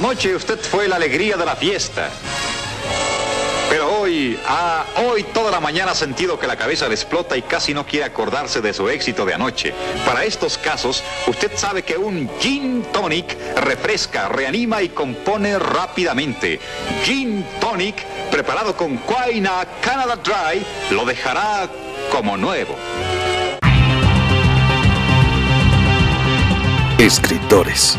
Anoche usted fue la alegría de la fiesta. Pero hoy, ah, hoy toda la mañana ha sentido que la cabeza le explota y casi no quiere acordarse de su éxito de anoche. Para estos casos, usted sabe que un gin tonic refresca, reanima y compone rápidamente. Gin tonic, preparado con Quaina Canada Dry, lo dejará como nuevo. Escritores.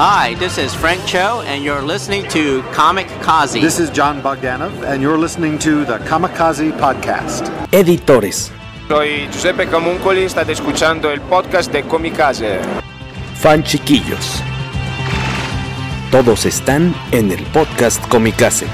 Hi, this is Frank Cho, and you're listening to Comic Kazi. This is John Bogdanov, and you're listening to the Kamikaze Podcast. Editores. Soy Giuseppe Camuncoli, state escuchando el podcast de Comicase. Fan chiquillos. Todos están en el podcast Comicase.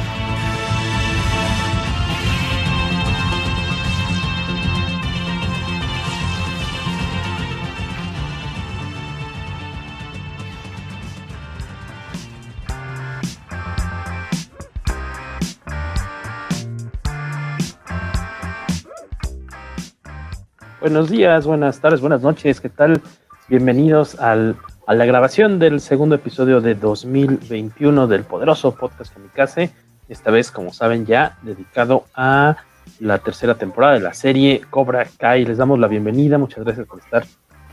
Buenos días, buenas tardes, buenas noches, ¿qué tal? Bienvenidos al, a la grabación del segundo episodio de 2021 del poderoso podcast Kamikaze. Esta vez, como saben, ya dedicado a la tercera temporada de la serie Cobra Kai. Les damos la bienvenida, muchas gracias por estar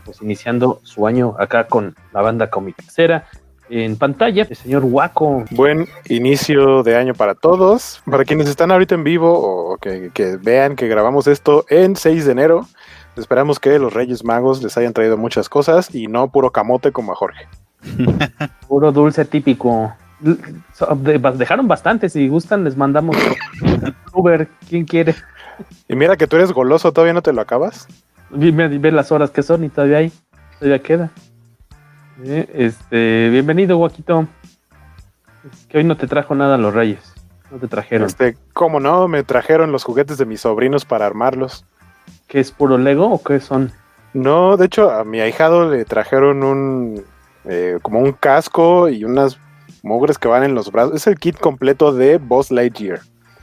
pues, iniciando su año acá con la banda Comicacera. En pantalla, el señor Waco. Buen inicio de año para todos. Para quienes están ahorita en vivo o que, que vean que grabamos esto en 6 de enero, Esperamos que los Reyes Magos les hayan traído muchas cosas y no puro camote como a Jorge. puro dulce típico. Dejaron bastante, si gustan les mandamos Uber, ¿quién quiere? Y mira que tú eres goloso, ¿todavía no te lo acabas? Ve, las horas que son y todavía hay, todavía queda. Este, bienvenido, Guaquito. Es que hoy no te trajo nada los Reyes. No te trajeron. Este, ¿cómo no? Me trajeron los juguetes de mis sobrinos para armarlos. ¿Qué es puro Lego o qué son? No, de hecho a mi ahijado le trajeron un eh, como un casco y unas mugres que van en los brazos. Es el kit completo de Boss Lightyear.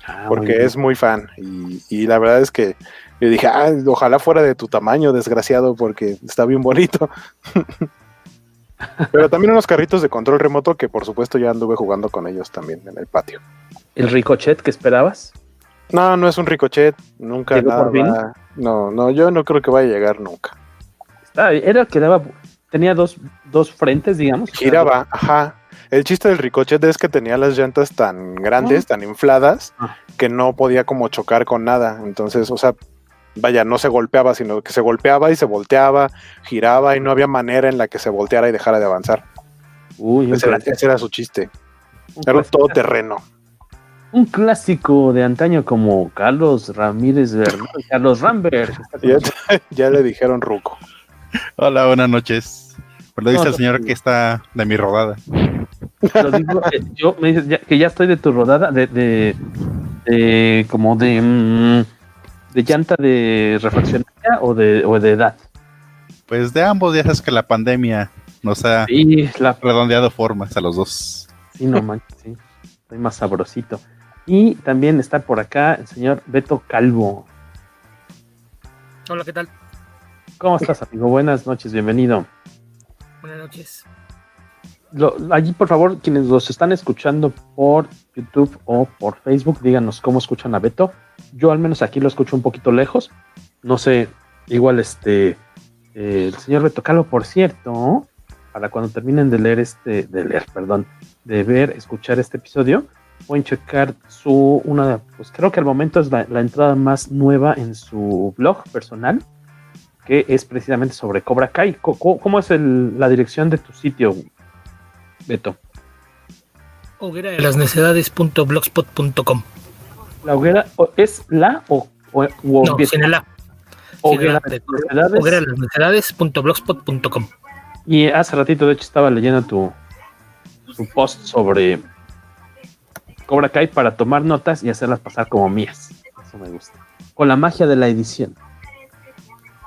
Ah, porque es muy fan. Y, la verdad es que le dije, ah, ojalá fuera de tu tamaño, desgraciado, porque está bien bonito. Pero también unos carritos de control remoto que por supuesto ya anduve jugando con ellos también en el patio. ¿El ricochet que esperabas? No, no es un ricochet, nunca nada. No, no, yo no creo que vaya a llegar nunca. era que daba, tenía dos, dos frentes, digamos. Giraba, ajá. El chiste del ricochet es que tenía las llantas tan grandes, ah. tan infladas, ah. que no podía como chocar con nada. Entonces, o sea, vaya, no se golpeaba, sino que se golpeaba y se volteaba, giraba y no había manera en la que se volteara y dejara de avanzar. Uy, ese, era, ese era, su chiste. Era todo terreno un clásico de antaño como Carlos Ramírez Carlos Rambert. Ya, le dijeron Ruco. Hola, buenas noches. Pues le dice al señor que está de mi rodada. Eh, yo me dices que ya estoy de tu rodada, de, de, como de, mm, de llanta de refaccionaria o de, o de edad. Pues de ambos, ya sabes que la pandemia nos ha redondeado formas a los dos. Sí, no manches, sí. Estoy más sabrosito. Y también está por acá el señor Beto Calvo. Hola, ¿qué tal? ¿Cómo estás, amigo? Buenas noches, bienvenido. Buenas noches. allí, por favor, quienes los están escuchando por YouTube o por Facebook, díganos cómo escuchan a Beto. Yo al menos aquí lo escucho un poquito lejos. No sé, igual este, eh, el señor Beto Calvo, por cierto, para cuando terminen de leer este, de leer, perdón, de ver, escuchar este episodio, pueden checar su, una, pues creo que al momento es la, entrada más nueva en su blog personal, que es precisamente sobre Cobra Kai. ¿Cómo, es la dirección de tu sitio, Beto? Hoguera de las. ¿La hoguera es la o, o, no, sin la. Hoguera, de, hoguera de las necedades.blogspot.com. Y hace ratito, de hecho, estaba leyendo tu, su post sobre Cobra Kai para tomar notas y hacerlas pasar como mías. Eso me gusta. Con la magia de la edición.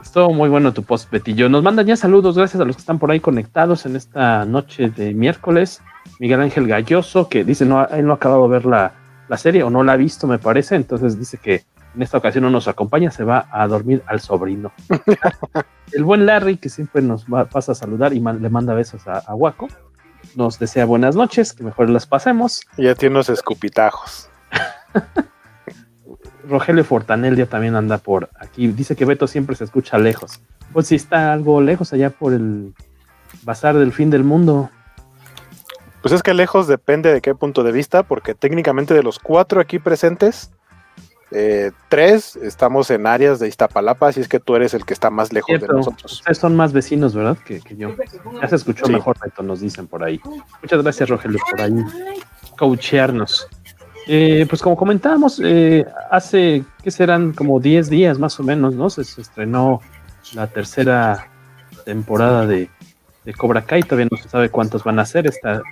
Estuvo muy bueno tu post, Betillo. Nos mandan ya saludos, gracias a los que están por ahí conectados en esta noche de miércoles. Miguel Ángel Galloso, que dice no, él no ha acabado de ver la, la serie o no la ha visto, me parece. Entonces dice que en esta ocasión no nos acompaña, se va a dormir al sobrino. el buen Larry, que siempre nos va, pasa a saludar y le manda besos a, a Waco, nos desea buenas noches, que mejor las pasemos. Ya tiene unos escupitajos. Rogelio Fortanel ya también anda por aquí. Dice que Beto siempre se escucha lejos. Pues si está algo lejos allá por el bazar del fin del mundo. Pues es que lejos depende de qué punto de vista, porque técnicamente de los cuatro aquí presentes, eh, tres estamos en áreas de Iztapalapa, así es que tú eres el que está más lejos de nosotros. Ustedes son más vecinos, ¿verdad? Que, yo. Ya se escuchó mejor, Beto, nos dicen por ahí. Muchas gracias, Rogelio, por ahí coachearnos. Eh, pues como comentábamos, eh, hace que serán como 10 días más o menos, ¿no? Se, estrenó la tercera temporada de, de, Cobra Kai, todavía no se sabe cuántos van a ser esta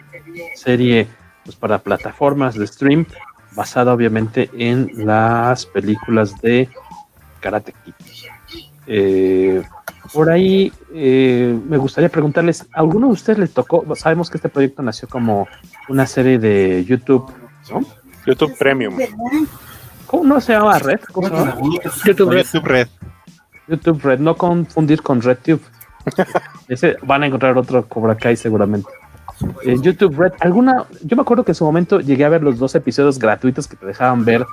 serie pues, para plataformas de stream, basada obviamente en las películas de Karate Kid. Eh, por ahí me gustaría preguntarles, ¿a alguno de ustedes les tocó? Sabemos que este proyecto nació como una serie de YouTube, ¿no? YouTube Premium. ¿Cómo no se llama Red? ¿Cómo se llama? YouTube Red. YouTube Red. YouTube Red, no confundir con RedTube. Ese van a encontrar otro Cobra Kai seguramente. YouTube Red, alguna, yo me acuerdo que en su momento llegué a ver los dos episodios gratuitos que te dejaban ver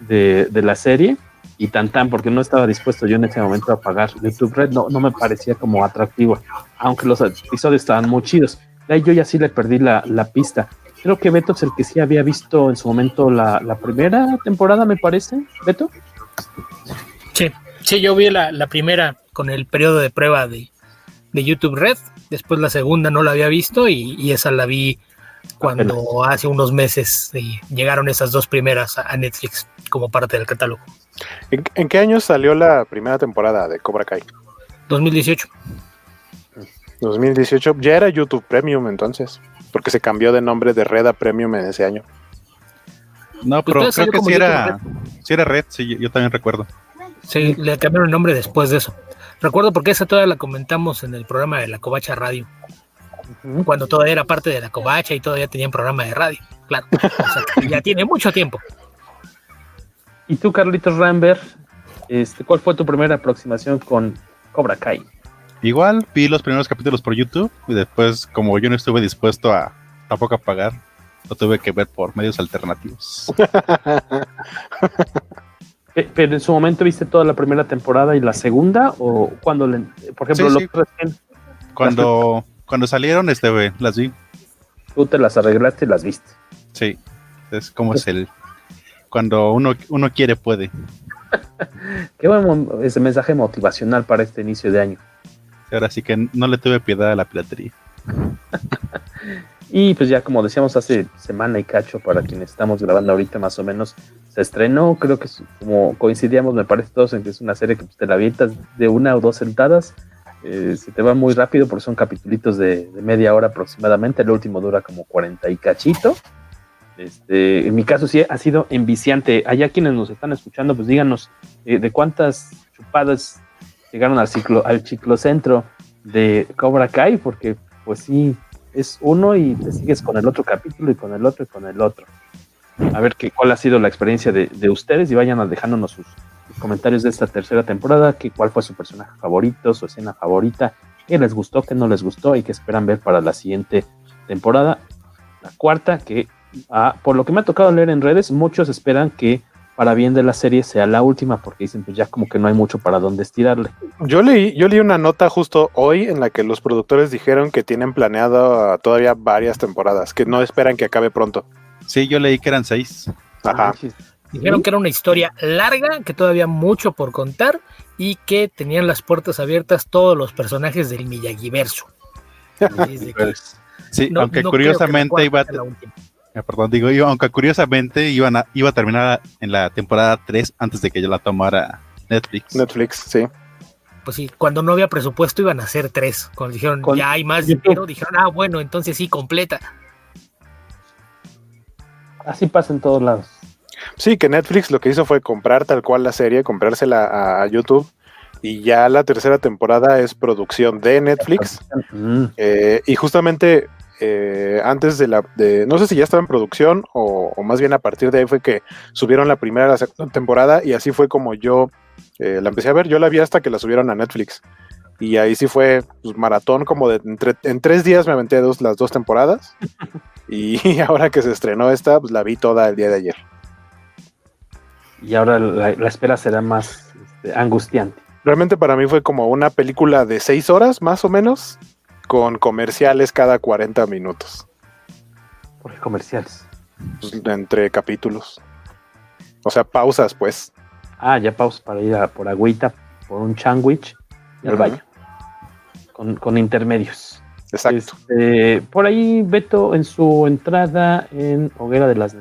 de, de, la serie y tan tan, porque no estaba dispuesto yo en ese momento a pagar YouTube Red, no, no me parecía como atractivo, aunque los episodios estaban muy chidos. Ahí yo ya sí le perdí la, la pista. Creo que Beto es el que sí había visto en su momento la, la primera temporada, me parece. ¿Beto? Sí, sí, yo vi la, la primera con el periodo de prueba de, de, YouTube Red. Después la segunda no la había visto y, y esa la vi cuando hace unos meses llegaron esas dos primeras a, Netflix como parte del catálogo. ¿En, ¿En, qué año salió la primera temporada de Cobra Kai? 2018. 2018, ya era YouTube Premium entonces porque se cambió de nombre de Red a Premium en ese año. No, pero creo que sí era, sí era Red, sí, yo también recuerdo. Sí, le cambiaron el nombre después de eso. Recuerdo porque esa todavía la comentamos en el programa de la Covacha Radio. Cuando todavía era parte de la Covacha y todavía tenían programa de radio. Claro. O sea, ya tiene mucho tiempo. ¿Y tú, Carlitos Rambert? Este, ¿Cuál fue tu primera aproximación con Cobra Kai? Igual vi los primeros capítulos por YouTube y después, como yo no estuve dispuesto a tampoco a pagar, lo tuve que ver por medios alternativos. Pero en su momento viste toda la primera temporada y la segunda, o cuando, le, por ejemplo, sí, sí. cuando, cuando salieron, este, las vi. Tú te las arreglaste y las viste. Sí, es como es el cuando uno, uno quiere puede. Qué buen ese mensaje motivacional para este inicio de año. Ahora sí que no le tuve piedad a la piratería. y pues ya como decíamos hace semana y cacho para quienes estamos grabando ahorita más o menos, se estrenó, creo que como coincidíamos me parece todos en que es una serie que pues, te la avientas de una o dos sentadas, eh, se te va muy rápido porque son capitulitos de, de, media hora aproximadamente, el último dura como 40 y cachito. Este, en mi caso sí ha sido enviciante. Allá quienes nos están escuchando, pues díganos eh, de cuántas chupadas llegaron al ciclo, al ciclocentro de Cobra Kai, porque pues sí, es uno y te sigues con el otro capítulo y con el otro y con el otro. A ver qué cuál ha sido la experiencia de, de ustedes y vayan dejándonos sus, sus, comentarios de esta tercera temporada, que cuál fue su personaje favorito, su escena favorita, qué les gustó, qué no les gustó y qué esperan ver para la siguiente temporada. La cuarta, que ah, por lo que me ha tocado leer en redes, muchos esperan que para bien de la serie sea la última, porque dicen pues ya como que no hay mucho para dónde estirarle. Yo leí, yo leí una nota justo hoy en la que los productores dijeron que tienen planeado todavía varias temporadas, que no esperan que acabe pronto. Sí, yo leí que eran seis. Ajá. Dijeron que era una historia larga, que todavía mucho por contar y que tenían las puertas abiertas todos los personajes del Miyagiverso. sí, no, aunque no curiosamente iba a perdón, digo, yo, aunque curiosamente iban a, iba a terminar en la temporada 3 antes de que yo la tomara Netflix. Netflix, sí. Pues sí, cuando no había presupuesto iban a ser tres. Cuando dijeron Con, ya hay más dinero, dijeron, ah, bueno, entonces sí, completa. Así pasa en todos lados. Sí, que Netflix lo que hizo fue comprar tal cual la serie, comprársela a, a YouTube y ya la tercera temporada es producción de Netflix. Mm. Eh, y justamente eh, antes de la, de, no sé si ya estaba en producción o, o, más bien a partir de ahí fue que subieron la primera la segunda temporada y así fue como yo eh, la empecé a ver. Yo la vi hasta que la subieron a Netflix. Y ahí sí fue pues, maratón, como de entre, en tres días me aventé dos, las dos temporadas. y ahora que se estrenó esta, pues la vi toda el día de ayer. Y ahora la, la espera será más este, angustiante. Realmente para mí fue como una película de seis horas, más o menos, con comerciales cada 40 minutos. ¿Por qué comerciales? Pues, entre capítulos. O sea, pausas, pues. Ah, ya pausas para ir a, por agüita, por un sandwich y al baño. Con, con, intermedios. Exacto. Este, por ahí, Beto, en su entrada en Hoguera de las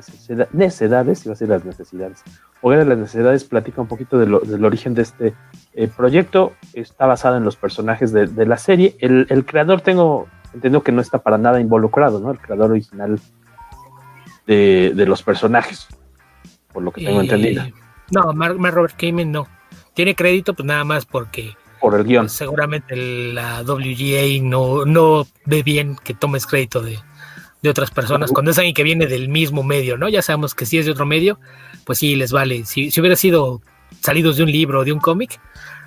necedades, iba a decir las necesidades, Hoguera de las Necesidades platica un poquito de lo, del origen de este eh, proyecto. Está basado en los personajes de, de la serie. El, el, creador, tengo entiendo que no está para nada involucrado, ¿no? El creador original de, de los personajes, por lo que tengo Eh, entendido. No, Mark, Mark Robert Kamen no. Tiene crédito, pues nada más porque Por el guion. seguramente la WGA no, no ve bien que tomes crédito de, de otras personas. Cuando es alguien que viene del mismo medio, ¿no? Ya sabemos que si es de otro medio, pues sí les vale. Si, si hubiera sido salidos de un libro o de un cómic,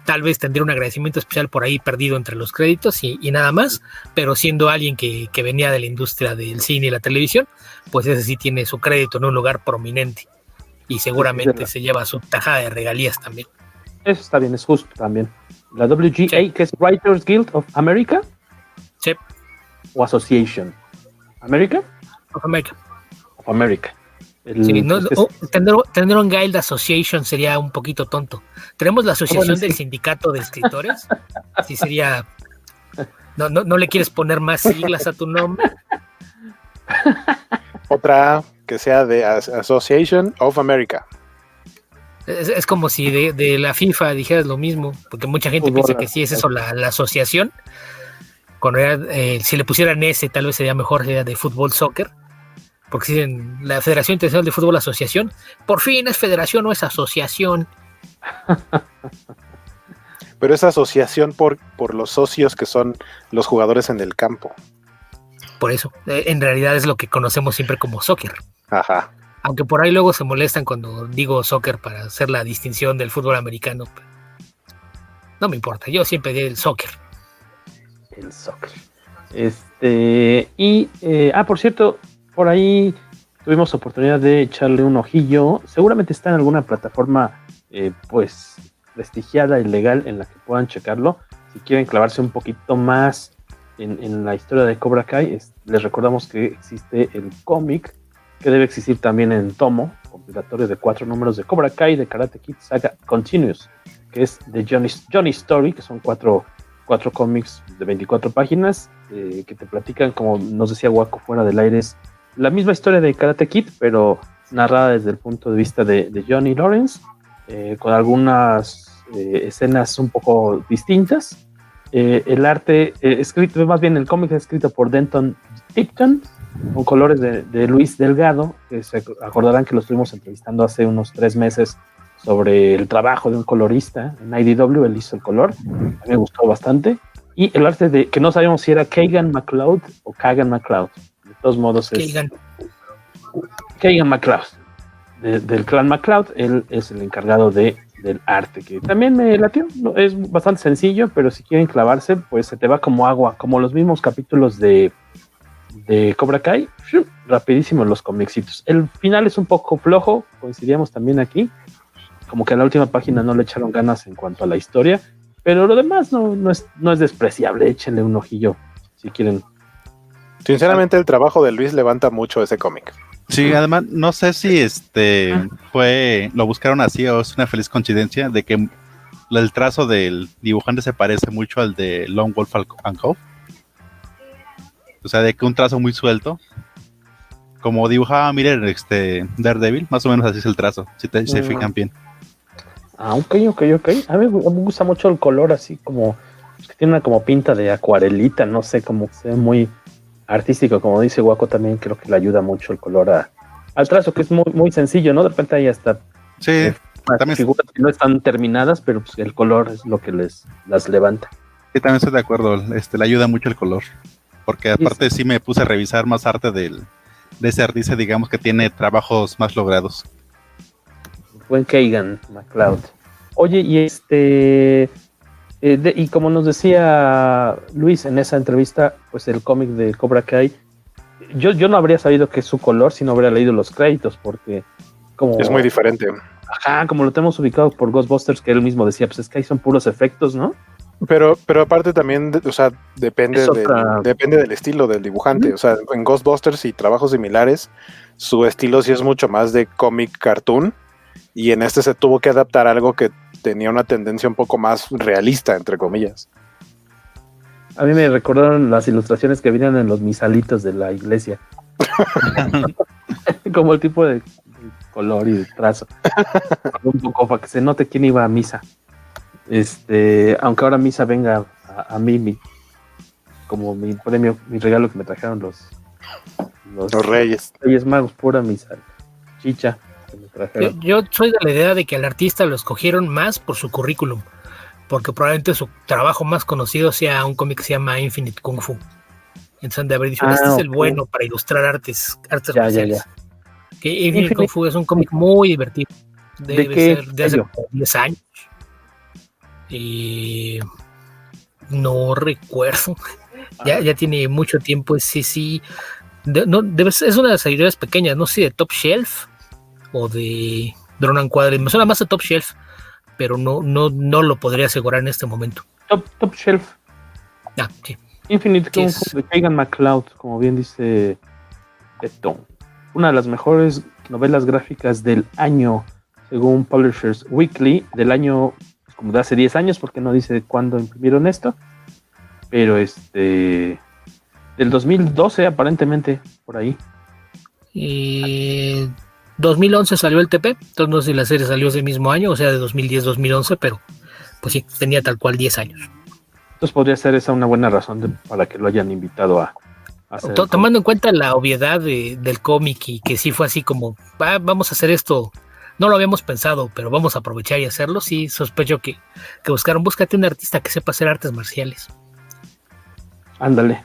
tal vez tendría un agradecimiento especial por ahí perdido entre los créditos y, y nada más, pero siendo alguien que, que venía de la industria del cine y la televisión, pues ese sí tiene su crédito en un lugar prominente y seguramente se lleva su tajada de regalías también. Eso está bien, es justo también. La WGA, que es Writers Guild of America. Sí. O Association. ¿America? Of America. Of America. El- Sí, no, es- oh, tener, tener un Guild Association sería un poquito tonto. Tenemos la asociación bueno, sí. del sindicato de escritores. Sí sería. No, no, no le quieres poner más siglas a tu nombre. Otra que sea de As- Association of America. Es, es como si de, de la FIFA dijeras lo mismo, porque mucha gente Fútbol, piensa que sí es eso la, la asociación. Cuando era, eh, si le pusieran ese, tal vez sería mejor, sería de fútbol soccer. Porque si en la Federación Internacional de Fútbol Asociación, por fin es federación o es asociación. Pero es asociación por, por los socios que son los jugadores en el campo. Por eso, eh, en realidad es lo que conocemos siempre como soccer. Ajá. Aunque por ahí luego se molestan cuando digo soccer para hacer la distinción del fútbol americano. No me importa, yo siempre diré el soccer. el soccer. Este, y, eh, ah, por cierto, por ahí tuvimos oportunidad de echarle un ojillo. Seguramente está en alguna plataforma, eh, pues, prestigiada y legal en la que puedan checarlo. Si quieren clavarse un poquito más en, la historia de Cobra Kai, es- les recordamos que existe el cómic, que debe existir también en tomo, compilatorio de cuatro números de Cobra Kai, de Karate Kid Saga Continuous, que es de Johnny, Johnny Story, que son cuatro cuatro cómics de 24 páginas eh, que te platican, como nos decía Waco fuera del aire, la misma historia de Karate Kid, pero narrada desde el punto de vista de, Johnny Lawrence, eh, con algunas eh, escenas un poco distintas. El arte escrito, más bien el cómic es escrito por Denton Tipton, con colores de, de Luis Delgado, que se acordarán que lo estuvimos entrevistando hace unos tres meses sobre el trabajo de un colorista en IDW, él hizo el color, a mí me gustó bastante. Y el arte de que no sabíamos si era Kagan McLeod o Kagan McLeod. De todos modos es Kagan. Kagan McLeod. de- del clan McLeod, él es el encargado de, del arte, que también me latió. Es bastante sencillo, pero si quieren clavarse, pues se te va como agua, como los mismos capítulos de, de Cobra Kai, rapidísimo los comicitos. El final es un poco flojo, coincidíamos también aquí, como que a la última página no le echaron ganas en cuanto a la historia, pero lo demás no, no, es, no es despreciable, échenle un ojillo si quieren. Sinceramente, el trabajo de Luis levanta mucho ese cómic. Sí, además, no sé si este fue, lo buscaron así o es una feliz coincidencia de que el trazo del dibujante se parece mucho al de Lone Wolf and Cove. O sea, de que un trazo muy suelto. Como dibujaba Miller este, Daredevil, más o menos así es el trazo, si te, se Mm. fijan bien. Ah, ok, ok, ok. A mí me gusta mucho el color así como, que tiene una como pinta de acuarelita, no sé, como que se ve muy artístico, como dice Waco también creo que le ayuda mucho el color a, al trazo, que es muy, muy sencillo, ¿no? De repente hay hasta sí, eh, figuras que no están terminadas, pero pues el color es lo que les las levanta. Sí, también estoy de acuerdo, este, le ayuda mucho el color. Porque aparte sí me puse a revisar más arte del, de ese artista, digamos que tiene trabajos más logrados. Buen Kagan, McCloud. Oye, y este, eh, y como nos decía Luis en esa entrevista, pues el cómic de Cobra Kai, yo, yo no habría sabido que es su color si no habría leído los créditos, porque como... Es muy diferente. Ajá, como lo tenemos ubicado por Ghostbusters, que él mismo decía, pues es que ahí son puros efectos, ¿no? Pero, pero aparte también, o sea, depende, de, depende del estilo del dibujante. O sea, en Ghostbusters y trabajos similares, su estilo sí es mucho más de cómic cartoon. Y en este se tuvo que adaptar a algo que tenía una tendencia un poco más realista, entre comillas. A mí me recordaron las ilustraciones que venían en los misalitos de la iglesia. Como el tipo de color y de trazo. un poco para que se note quién iba a misa. Este, aunque ahora misa venga a, mí como mi premio, mi regalo que me trajeron los los, reyes. Reyes magos, pura misa. Chicha. Yo, soy de la idea de que al artista lo escogieron más por su currículum, porque probablemente su trabajo más conocido sea un cómic que se llama Infinite Kung Fu. Entonces, de haber dicho, este es ah, el bueno para ilustrar artes, artes marciales. Que Infinite, Kung Fu es un cómic muy divertido. Debe ¿De ser de hace 10 años. Y no recuerdo. Ya, ah. ya tiene mucho tiempo. Sí, sí. no, debe es una de las editoriales pequeñas, no sé, de Top Shelf o de Drone and Quadri. Me suena más a Top Shelf, pero no, no, no lo podría asegurar en este momento. Top, top Shelf. Ah, sí. Infinite Kung de Kagan McCloud, como bien dice Beto. Una de las mejores novelas gráficas del año, según Publishers Weekly, del año como de hace 10 años, porque no dice cuándo imprimieron esto, pero este del 2012 aparentemente, por ahí. Y 2011 salió el TP, entonces no sé si la serie salió ese mismo año, o sea, de 2010-2011, pero pues sí, tenía tal cual 10 años. Entonces podría ser esa una buena razón para que lo hayan invitado a... Tomando en cuenta la obviedad del cómic y que sí fue así como, vamos a hacer esto, no lo habíamos pensado, pero vamos a aprovechar y hacerlo, sí, sospecho que, que buscaron, búscate un artista que sepa hacer artes marciales. Ándale,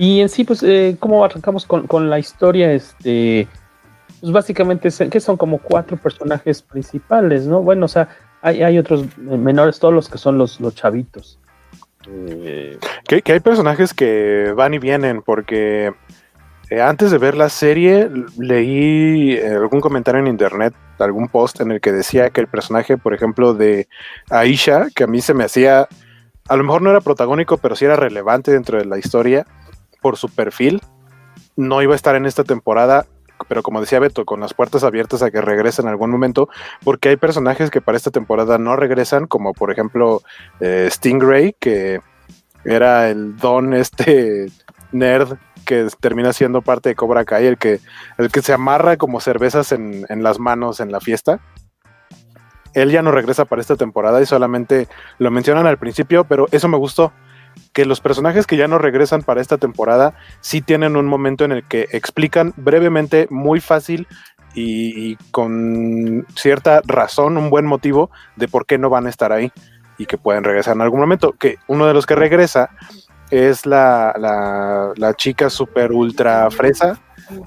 y en sí, pues, eh, ¿cómo arrancamos con, la historia? Este, pues básicamente, que son como cuatro personajes principales, ¿no? Bueno, o sea, hay, otros menores, todos los que son los, los chavitos. Eh, que, hay personajes que van y vienen, porque eh, antes de ver la serie leí algún comentario en internet, algún post en el que decía que el personaje, por ejemplo, de Aisha, que a mí se me hacía, a lo mejor no era protagónico, pero sí era relevante dentro de la historia, por su perfil, no iba a estar en esta temporada, pero como decía Beto, con las puertas abiertas a que regrese en algún momento, porque hay personajes que para esta temporada no regresan, como por ejemplo eh, Stingray, que era el don este nerd que termina siendo parte de Cobra Kai, el que, el que se amarra como cervezas en, en las manos en la fiesta. Él ya no regresa para esta temporada y solamente lo mencionan al principio, pero eso me gustó que los personajes que ya no regresan para esta temporada sí tienen un momento en el que explican brevemente, muy fácil y, con cierta razón, un buen motivo de por qué no van a estar ahí y que pueden regresar en algún momento. Que uno de los que regresa es la, la, chica super ultra fresa,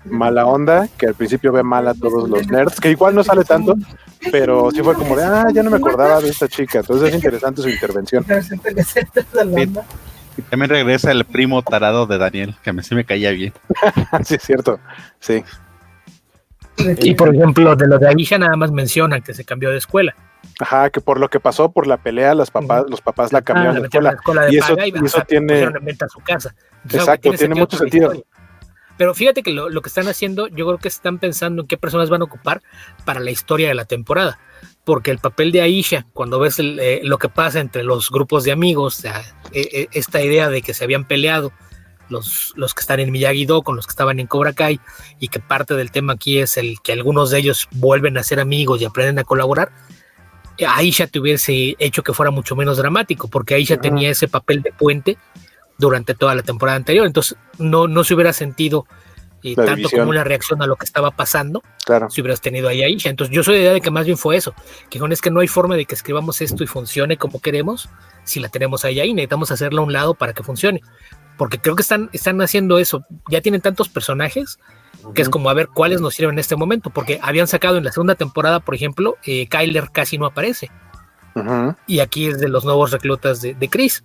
mala onda, que al principio ve mal a todos los nerds, que igual no sale tanto, pero sí fue como de, ah, ya no me acordaba de esta chica, entonces es interesante su intervención. Y también regresa el primo tarado de Daniel, que a mí sí me caía bien. sí, es cierto, sí. Y por ejemplo, de lo de Aisha nada más menciona que se cambió de escuela. Ajá, que por lo que pasó por la pelea, los papás, los papás la cambiaron de escuela. y, eso, tiene. su casa. Exacto, tiene mucho sentido. Pero fíjate que lo, que están haciendo, yo creo que están pensando en qué personas van a ocupar para la historia de la temporada. Porque el papel de Aisha, cuando ves eh, lo que pasa entre los grupos de amigos, e, e, esta idea de que se habían peleado los, los que están en Miyagi-Do con los que estaban en Cobra Kai, y que parte del tema aquí es el que algunos de ellos vuelven a ser amigos y aprenden a colaborar, Aisha te hubiese hecho que fuera mucho menos dramático, porque Aisha tenía ese papel de puente durante toda la temporada anterior. Entonces no, no se hubiera sentido y tanto como una reacción a lo que estaba pasando. Claro. Si hubieras tenido ahí Aisha. Entonces, yo soy de idea de que más bien fue eso. Que es que no hay forma de que escribamos esto y funcione como queremos si la tenemos ahí ahí. Necesitamos hacerla a un lado para que funcione. Porque creo que están, están haciendo eso. Ya tienen tantos personajes que es como a ver cuáles nos sirven en este momento. Porque habían sacado en la segunda temporada, por ejemplo, eh, Kyler casi no aparece. Y aquí es de los nuevos reclutas de, de Chris.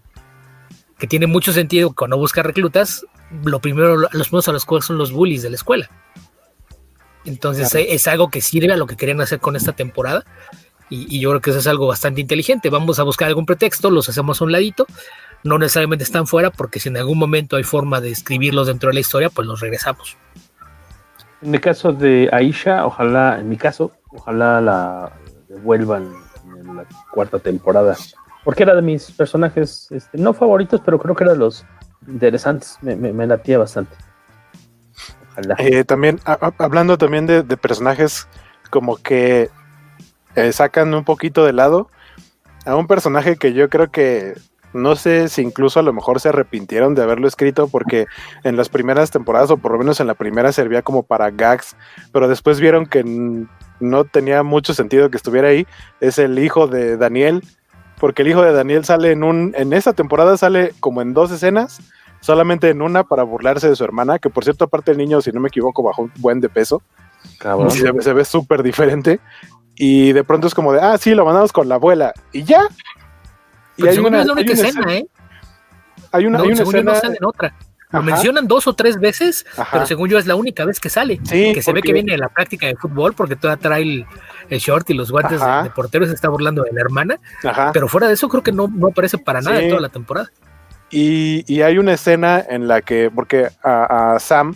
Que tiene mucho sentido cuando busca reclutas, lo primero, los primeros a los cuales son los bullies de la escuela. Entonces es algo que sirve a lo que querían hacer con esta temporada. Y, yo creo que eso es algo bastante inteligente. Vamos a buscar algún pretexto, los hacemos a un ladito. No necesariamente están fuera, porque si en algún momento hay forma de escribirlos dentro de la historia, pues los regresamos. En el caso de Aisha, ojalá, en mi caso, ojalá la devuelvan en la cuarta temporada. Porque era de mis personajes, este, no favoritos, pero creo que era de los interesantes, me, me, latía bastante. Eh, también, hablando también de, personajes como que eh, sacan un poquito de lado a un personaje que yo creo que no sé si incluso a lo mejor se arrepintieron de haberlo escrito porque en las primeras temporadas o por lo menos en la primera servía como para gags, pero después vieron que no tenía mucho sentido que estuviera ahí. Es el hijo de Daniel, porque el hijo de Daniel sale en un en esa temporada sale como en dos escenas solamente en una para burlarse de su hermana, que por cierto, aparte el niño, si no me equivoco, bajó un buen de peso. Cabrón. Se, ve súper diferente. Y de pronto es como de, ah, sí, lo mandamos con la abuela. Y ya. Y hay una, es la única escena, ¿eh? Hay una, hay una escena. No en otra. Lo mencionan dos o tres veces, pero según yo es la única vez que sale. que se ve que viene de la práctica de fútbol porque todavía trae el, short y los guantes de, portero y se está burlando de la hermana. Pero fuera de eso creo que no, no aparece para nada en toda la temporada. Y, hay una escena en la que, porque a, Sam,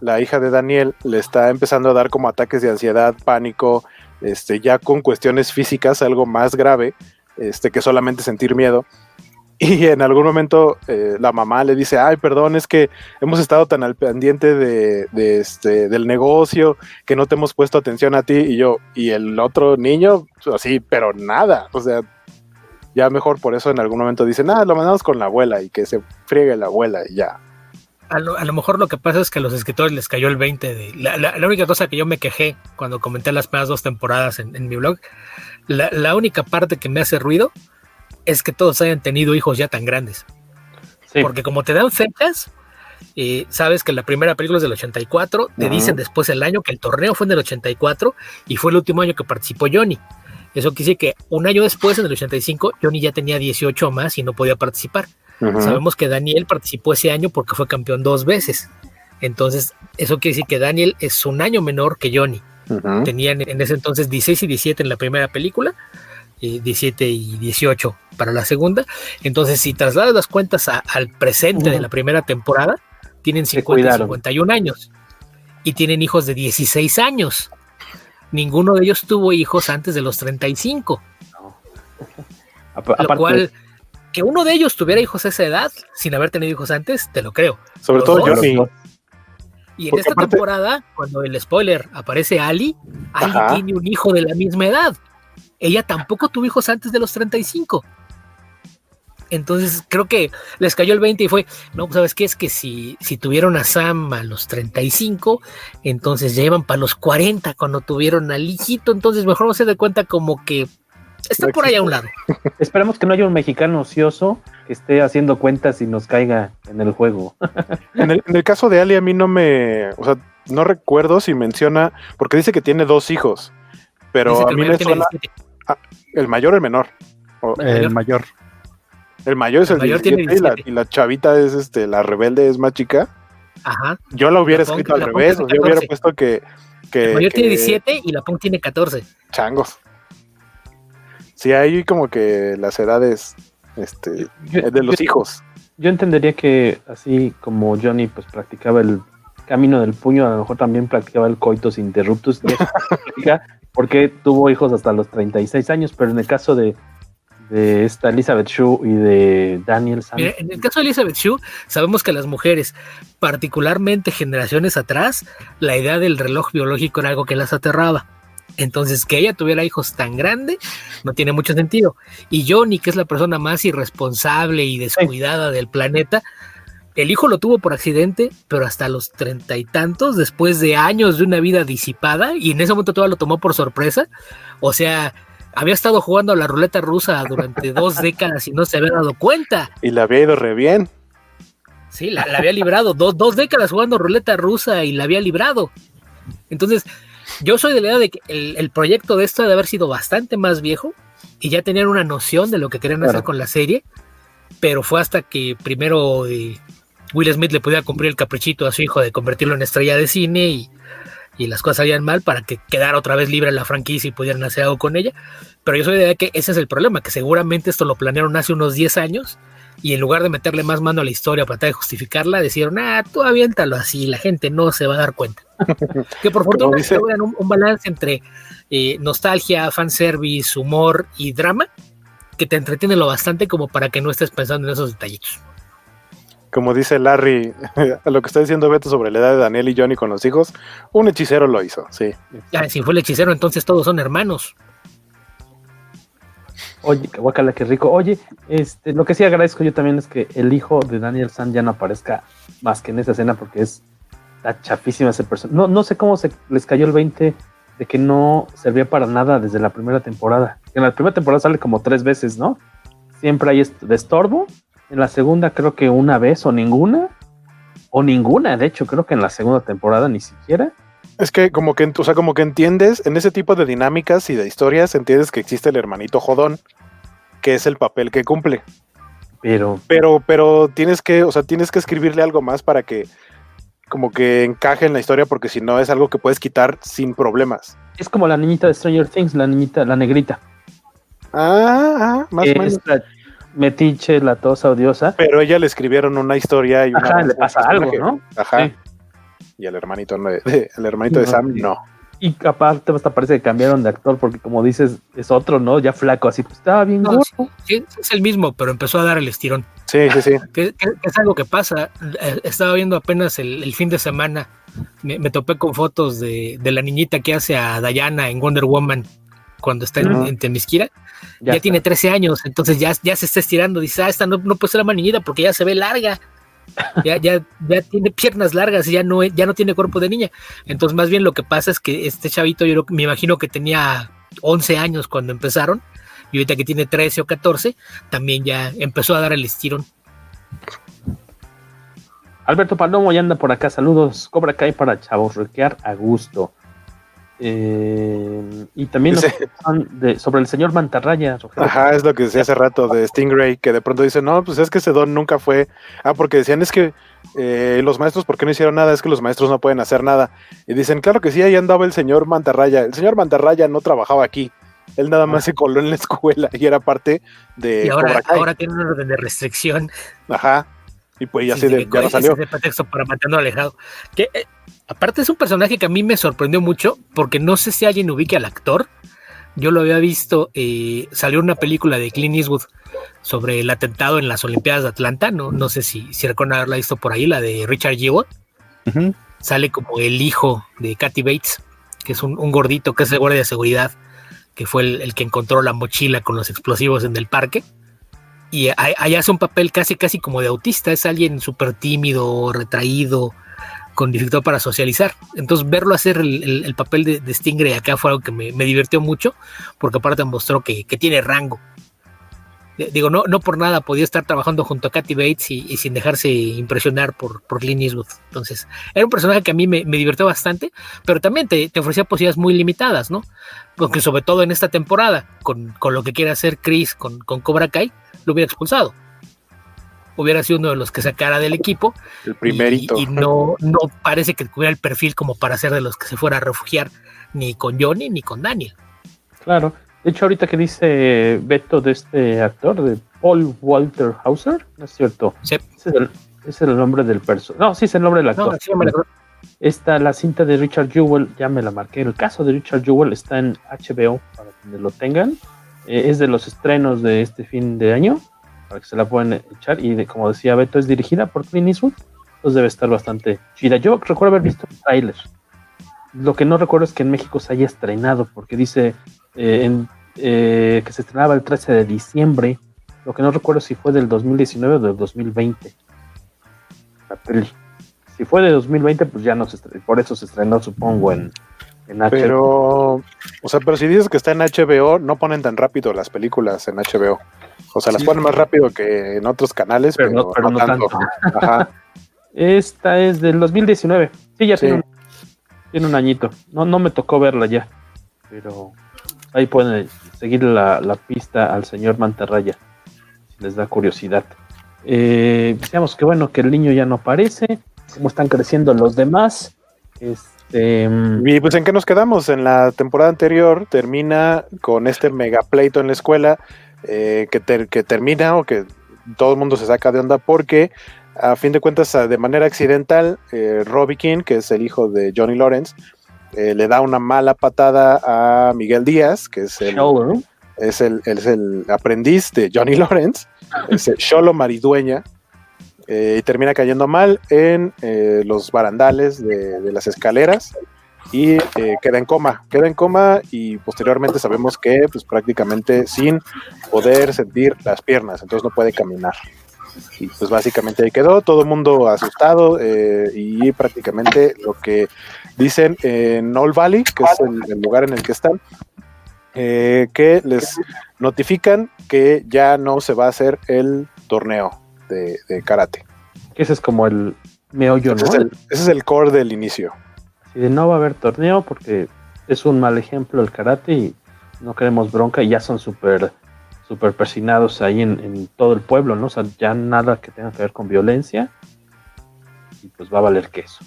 la hija de Daniel, le está empezando a dar como ataques de ansiedad, pánico, este, ya con cuestiones físicas, algo más grave, este, que solamente sentir miedo. Y en algún momento eh, la mamá le dice, ay, perdón, es que hemos estado tan al pendiente de, este, del negocio que no te hemos puesto atención a ti. Y yo, y el otro niño, así, pero nada. O sea, ya mejor por eso en algún momento dicen, ah, lo mandamos con la abuela y que se friegue la abuela y ya. A lo, mejor lo que pasa es que a los escritores les cayó el 20 de... La, única cosa que yo me quejé cuando comenté las primeras dos temporadas en, mi blog, la, única parte que me hace ruido es que todos hayan tenido hijos ya tan grandes. Porque como te dan fechas, y sabes que la primera película es del 84, te dicen después el año que el torneo fue en el 84 y fue el último año que participó Johnny. Eso quiere decir que un año después, en el 85, Johnny ya tenía 18 más y no podía participar. Sabemos que Daniel participó ese año porque fue campeón dos veces. Entonces, eso quiere decir que Daniel es un año menor que Johnny. Tenían en ese entonces 16 y 17 en la primera película, y 17 y 18 para la segunda. Entonces, si trasladas las cuentas al presente de la primera temporada, tienen 50 y 51 años y tienen hijos de 16 años ninguno de ellos tuvo hijos antes de los 35. No. Lo cual, que uno de ellos tuviera hijos a esa edad, sin haber tenido hijos antes, te lo creo. Sobre todo yo Y en esta temporada, cuando el spoiler aparece Ali, Ali tiene un hijo de la misma edad. Ella tampoco tuvo hijos antes de los 35. Entonces creo que les cayó el 20 y fue, no, pues, ¿sabes qué? Es que si, si tuvieron a Sam a los 35, entonces ya iban para los 40 cuando tuvieron al hijito, entonces mejor no se dé cuenta como que está por ahí a un lado. Esperemos que no haya un mexicano ocioso que esté haciendo cuentas y nos caiga en el juego. en, el, caso de Ali, a mí no me, o sea, no recuerdo si menciona, porque dice que tiene dos hijos, pero a mí me suena... Ah, el mayor o el menor. el mayor. El mayor es el, 17, y, la, chavita es este, la rebelde es más chica. Ajá. Yo la hubiera escrito al revés, yo hubiera puesto que, que el mayor tiene 17 y la Punk tiene 14. Changos. Sí, hay como que las edades este, de los hijos. Yo entendería que así como Johnny pues practicaba el camino del puño, a lo mejor también practicaba el coitus interruptus, porque tuvo hijos hasta los 36 años, pero en el caso de de esta Elizabeth Shue y de Daniel Sam. en el caso de Elizabeth Shue, sabemos que las mujeres, particularmente generaciones atrás, la idea del reloj biológico era algo que las aterraba. Entonces, que ella tuviera hijos tan grande no tiene mucho sentido. Y Johnny, que es la persona más irresponsable y descuidada del planeta, el hijo lo tuvo por accidente, pero hasta los treinta y tantos, después de años de una vida disipada, y en ese momento todavía lo tomó por sorpresa. O sea, había estado jugando a la ruleta rusa durante dos décadas y no se había dado cuenta. Y le había ido re bien. Sí, la, había librado. Dos, dos décadas jugando ruleta rusa y la había librado. Entonces, yo soy de la idea de que el, proyecto de esto debe haber sido bastante más viejo y ya tenían una noción de lo que querían hacer con la serie, pero fue hasta que primero eh, Will Smith le podía cumplir el caprichito a su hijo de convertirlo en estrella de cine y, las cosas salían mal para que quedara otra vez libre la franquicia y pudieran hacer algo con ella. Pero yo soy de la idea que ese es el problema, que seguramente esto lo planearon hace unos 10 años y en lugar de meterle más mano a la historia para tratar de justificarla, decían, ah, tú aviéntalo así, la gente no se va a dar cuenta. que por fortuna logran un, balance entre eh, nostalgia, fanservice, humor y drama, que te entretiene lo bastante como para que no estés pensando en esos detallitos. Como dice Larry, lo que está diciendo Beto sobre la edad de Daniel y Johnny con los hijos, un hechicero lo hizo, sí. Ya, si fue el hechicero, entonces todos son hermanos. Oye, guacala, qué rico. Oye, este, lo que sí agradezco yo también es que el hijo de Daniel San ya no aparezca más que en esa escena porque es la chafísima ese personaje. No, no sé cómo se les cayó el 20 de que no servía para nada desde la primera temporada. En la primera temporada sale como tres veces, ¿no? Siempre hay de estorbo. En la segunda creo que una vez o ninguna. O ninguna, de hecho, creo que en la segunda temporada ni siquiera. Es que como que, o sea, como que entiendes, en ese tipo de dinámicas y de historias, entiendes que existe el hermanito jodón, que es el papel que cumple. Pero. Pero, pero tienes que, o sea, tienes que escribirle algo más para que como que encaje en la historia, porque si no es algo que puedes quitar sin problemas. Es como la niñita de Stranger Things, la niñita, la negrita. Ah, ah más o menos. La metiche, la tosa odiosa. Pero ella le escribieron una historia y una. Ajá, le pasa algo, ¿no? Ajá y el hermanito de, el hermanito de Sam no. Y aparte hasta parece que cambiaron de actor porque como dices es otro, ¿no? Ya flaco, así pues estaba bien sí, es el mismo, pero empezó a dar el estirón. Sí, sí, sí. Que, es algo que pasa. Eh, estaba viendo apenas el, fin de semana, me, topé con fotos de, la niñita que hace a Diana en Wonder Woman cuando está en, Temisquira. Ya, tiene 13 años, entonces ya, ya se está estirando. Dice, ah, esta no, no puede ser la más niñita porque ya se ve larga ya, ya, ya tiene piernas largas y ya no, ya no tiene cuerpo de niña. Entonces, más bien lo que pasa es que este chavito, yo me imagino que tenía 11 años cuando empezaron, y ahorita que tiene 13 o 14, también ya empezó a dar el estirón. Alberto Palomo ya anda por acá, saludos. Cobra Kai para chavos, a gusto. Eh, y también sobre el señor Mantarraya. Ajá, es lo que decía hace rato de Stingray, que de pronto dice, no, pues es que ese don nunca fue. Ah, porque decían, es que eh, los maestros, ¿por qué no hicieron nada? Es que los maestros no pueden hacer nada. Y dicen, claro que sí, ahí andaba el señor Mantarraya. El señor Mantarraya no trabajaba aquí. Él nada más se coló en la escuela y era parte de. Y ahora, ahora tiene un orden de restricción. Ajá. Y pues ya, sí, de, ya salió. Ese pretexto para mantenerlo alejado. Que eh, aparte es un personaje que a mí me sorprendió mucho porque no sé si alguien ubique al actor. Yo lo había visto, eh, salió una película de Clint Eastwood sobre el atentado en las Olimpiadas de Atlanta. No, no sé si, si recuerdan haberla visto por ahí, la de Richard Jewell. Sale como el hijo de Kathy Bates, que es un, gordito que es el guardia de seguridad, que fue el, el que encontró la mochila con los explosivos en el parque y ahí hace un papel casi, casi como de autista, es alguien súper tímido, retraído, con dificultad para socializar. Entonces, verlo hacer el, papel de, de, Stingray acá fue algo que me, divirtió mucho, porque aparte mostró que, tiene rango. Digo, no, por nada podía estar trabajando junto a Kathy Bates y, sin dejarse impresionar por, por Clint Eastwood. Entonces, era un personaje que a mí me, divirtió bastante, pero también te, ofrecía posibilidades muy limitadas, ¿no? Porque sobre todo en esta temporada, con, lo que quiere hacer Chris con Cobra Kai, lo hubiera expulsado. Hubiera sido uno de los que sacara del equipo. El primerito. Y, no, no parece que tuviera el perfil como para ser de los que se fuera a refugiar ni con Johnny ni con Daniel. Claro. De hecho, ahorita que dice Beto de este actor, de Paul Walter Hauser, ¿no es cierto? Sí. Ese es el, nombre del personaje. No, sí es el nombre del actor. No, Esta, la cinta de Richard Jewell, ya me la marqué. El caso de Richard Jewell está en HBO, para que lo tengan. Eh, es de los estrenos de este fin de año, para que se la puedan echar. Y como decía Beto, es dirigida por Clint Eastwood, entonces debe estar bastante chida. Yo recuerdo haber visto el trailer. Lo que no recuerdo es que en México se haya estrenado, porque dice eh, eh, que se estrenaba el 13 de diciembre. Lo que no recuerdo si fue del 2019 o del 2020. si fue de 2020, pues ya no se estrenó, por eso se estrenó, supongo, en, en HBO. Pero, o sea, pero si dices que está en HBO, no ponen tan rápido las películas en HBO. O sea, las ponen más rápido que en otros canales, pero, no, pero no tanto. Ajá. Esta es del 2019. Sí, ya sí. Tiene, un, tiene, un, añito. No, no me tocó verla ya. Pero ahí pueden seguir la, la pista al señor Mantarraya. Si les da curiosidad. Eh, decíamos que bueno, que el niño ya no aparece. Cómo están creciendo los demás. Este, y pues en qué nos quedamos. En la temporada anterior termina con este mega pleito en la escuela. Eh, que, ter, que termina o que todo el mundo se saca de onda porque a fin de cuentas, de manera accidental, eh, Robbie King, que es el hijo de Johnny Lawrence, eh, le da una mala patada a Miguel Díaz, que es el, es el, es el aprendiz de Johnny Lawrence, es el Cholo Maridueña, eh, y termina cayendo mal en eh, los barandales de, de, las escaleras y eh, queda en coma, queda en coma y posteriormente sabemos que pues prácticamente sin poder sentir las piernas, entonces no puede caminar. Y pues básicamente ahí quedó, todo el mundo asustado eh, y prácticamente lo que dicen en Old Valley, que es el, el lugar en el que están, eh, que les notifican que ya no se va a hacer el torneo de, de karate. Ese es como el meollo, ese ¿no? Es el, ese es el core del inicio. Y de no va a haber torneo porque es un mal ejemplo el karate y no queremos bronca y ya son súper super persinados ahí en, en, todo el pueblo, ¿no? O sea, ya nada que tenga que ver con violencia y pues va a valer queso.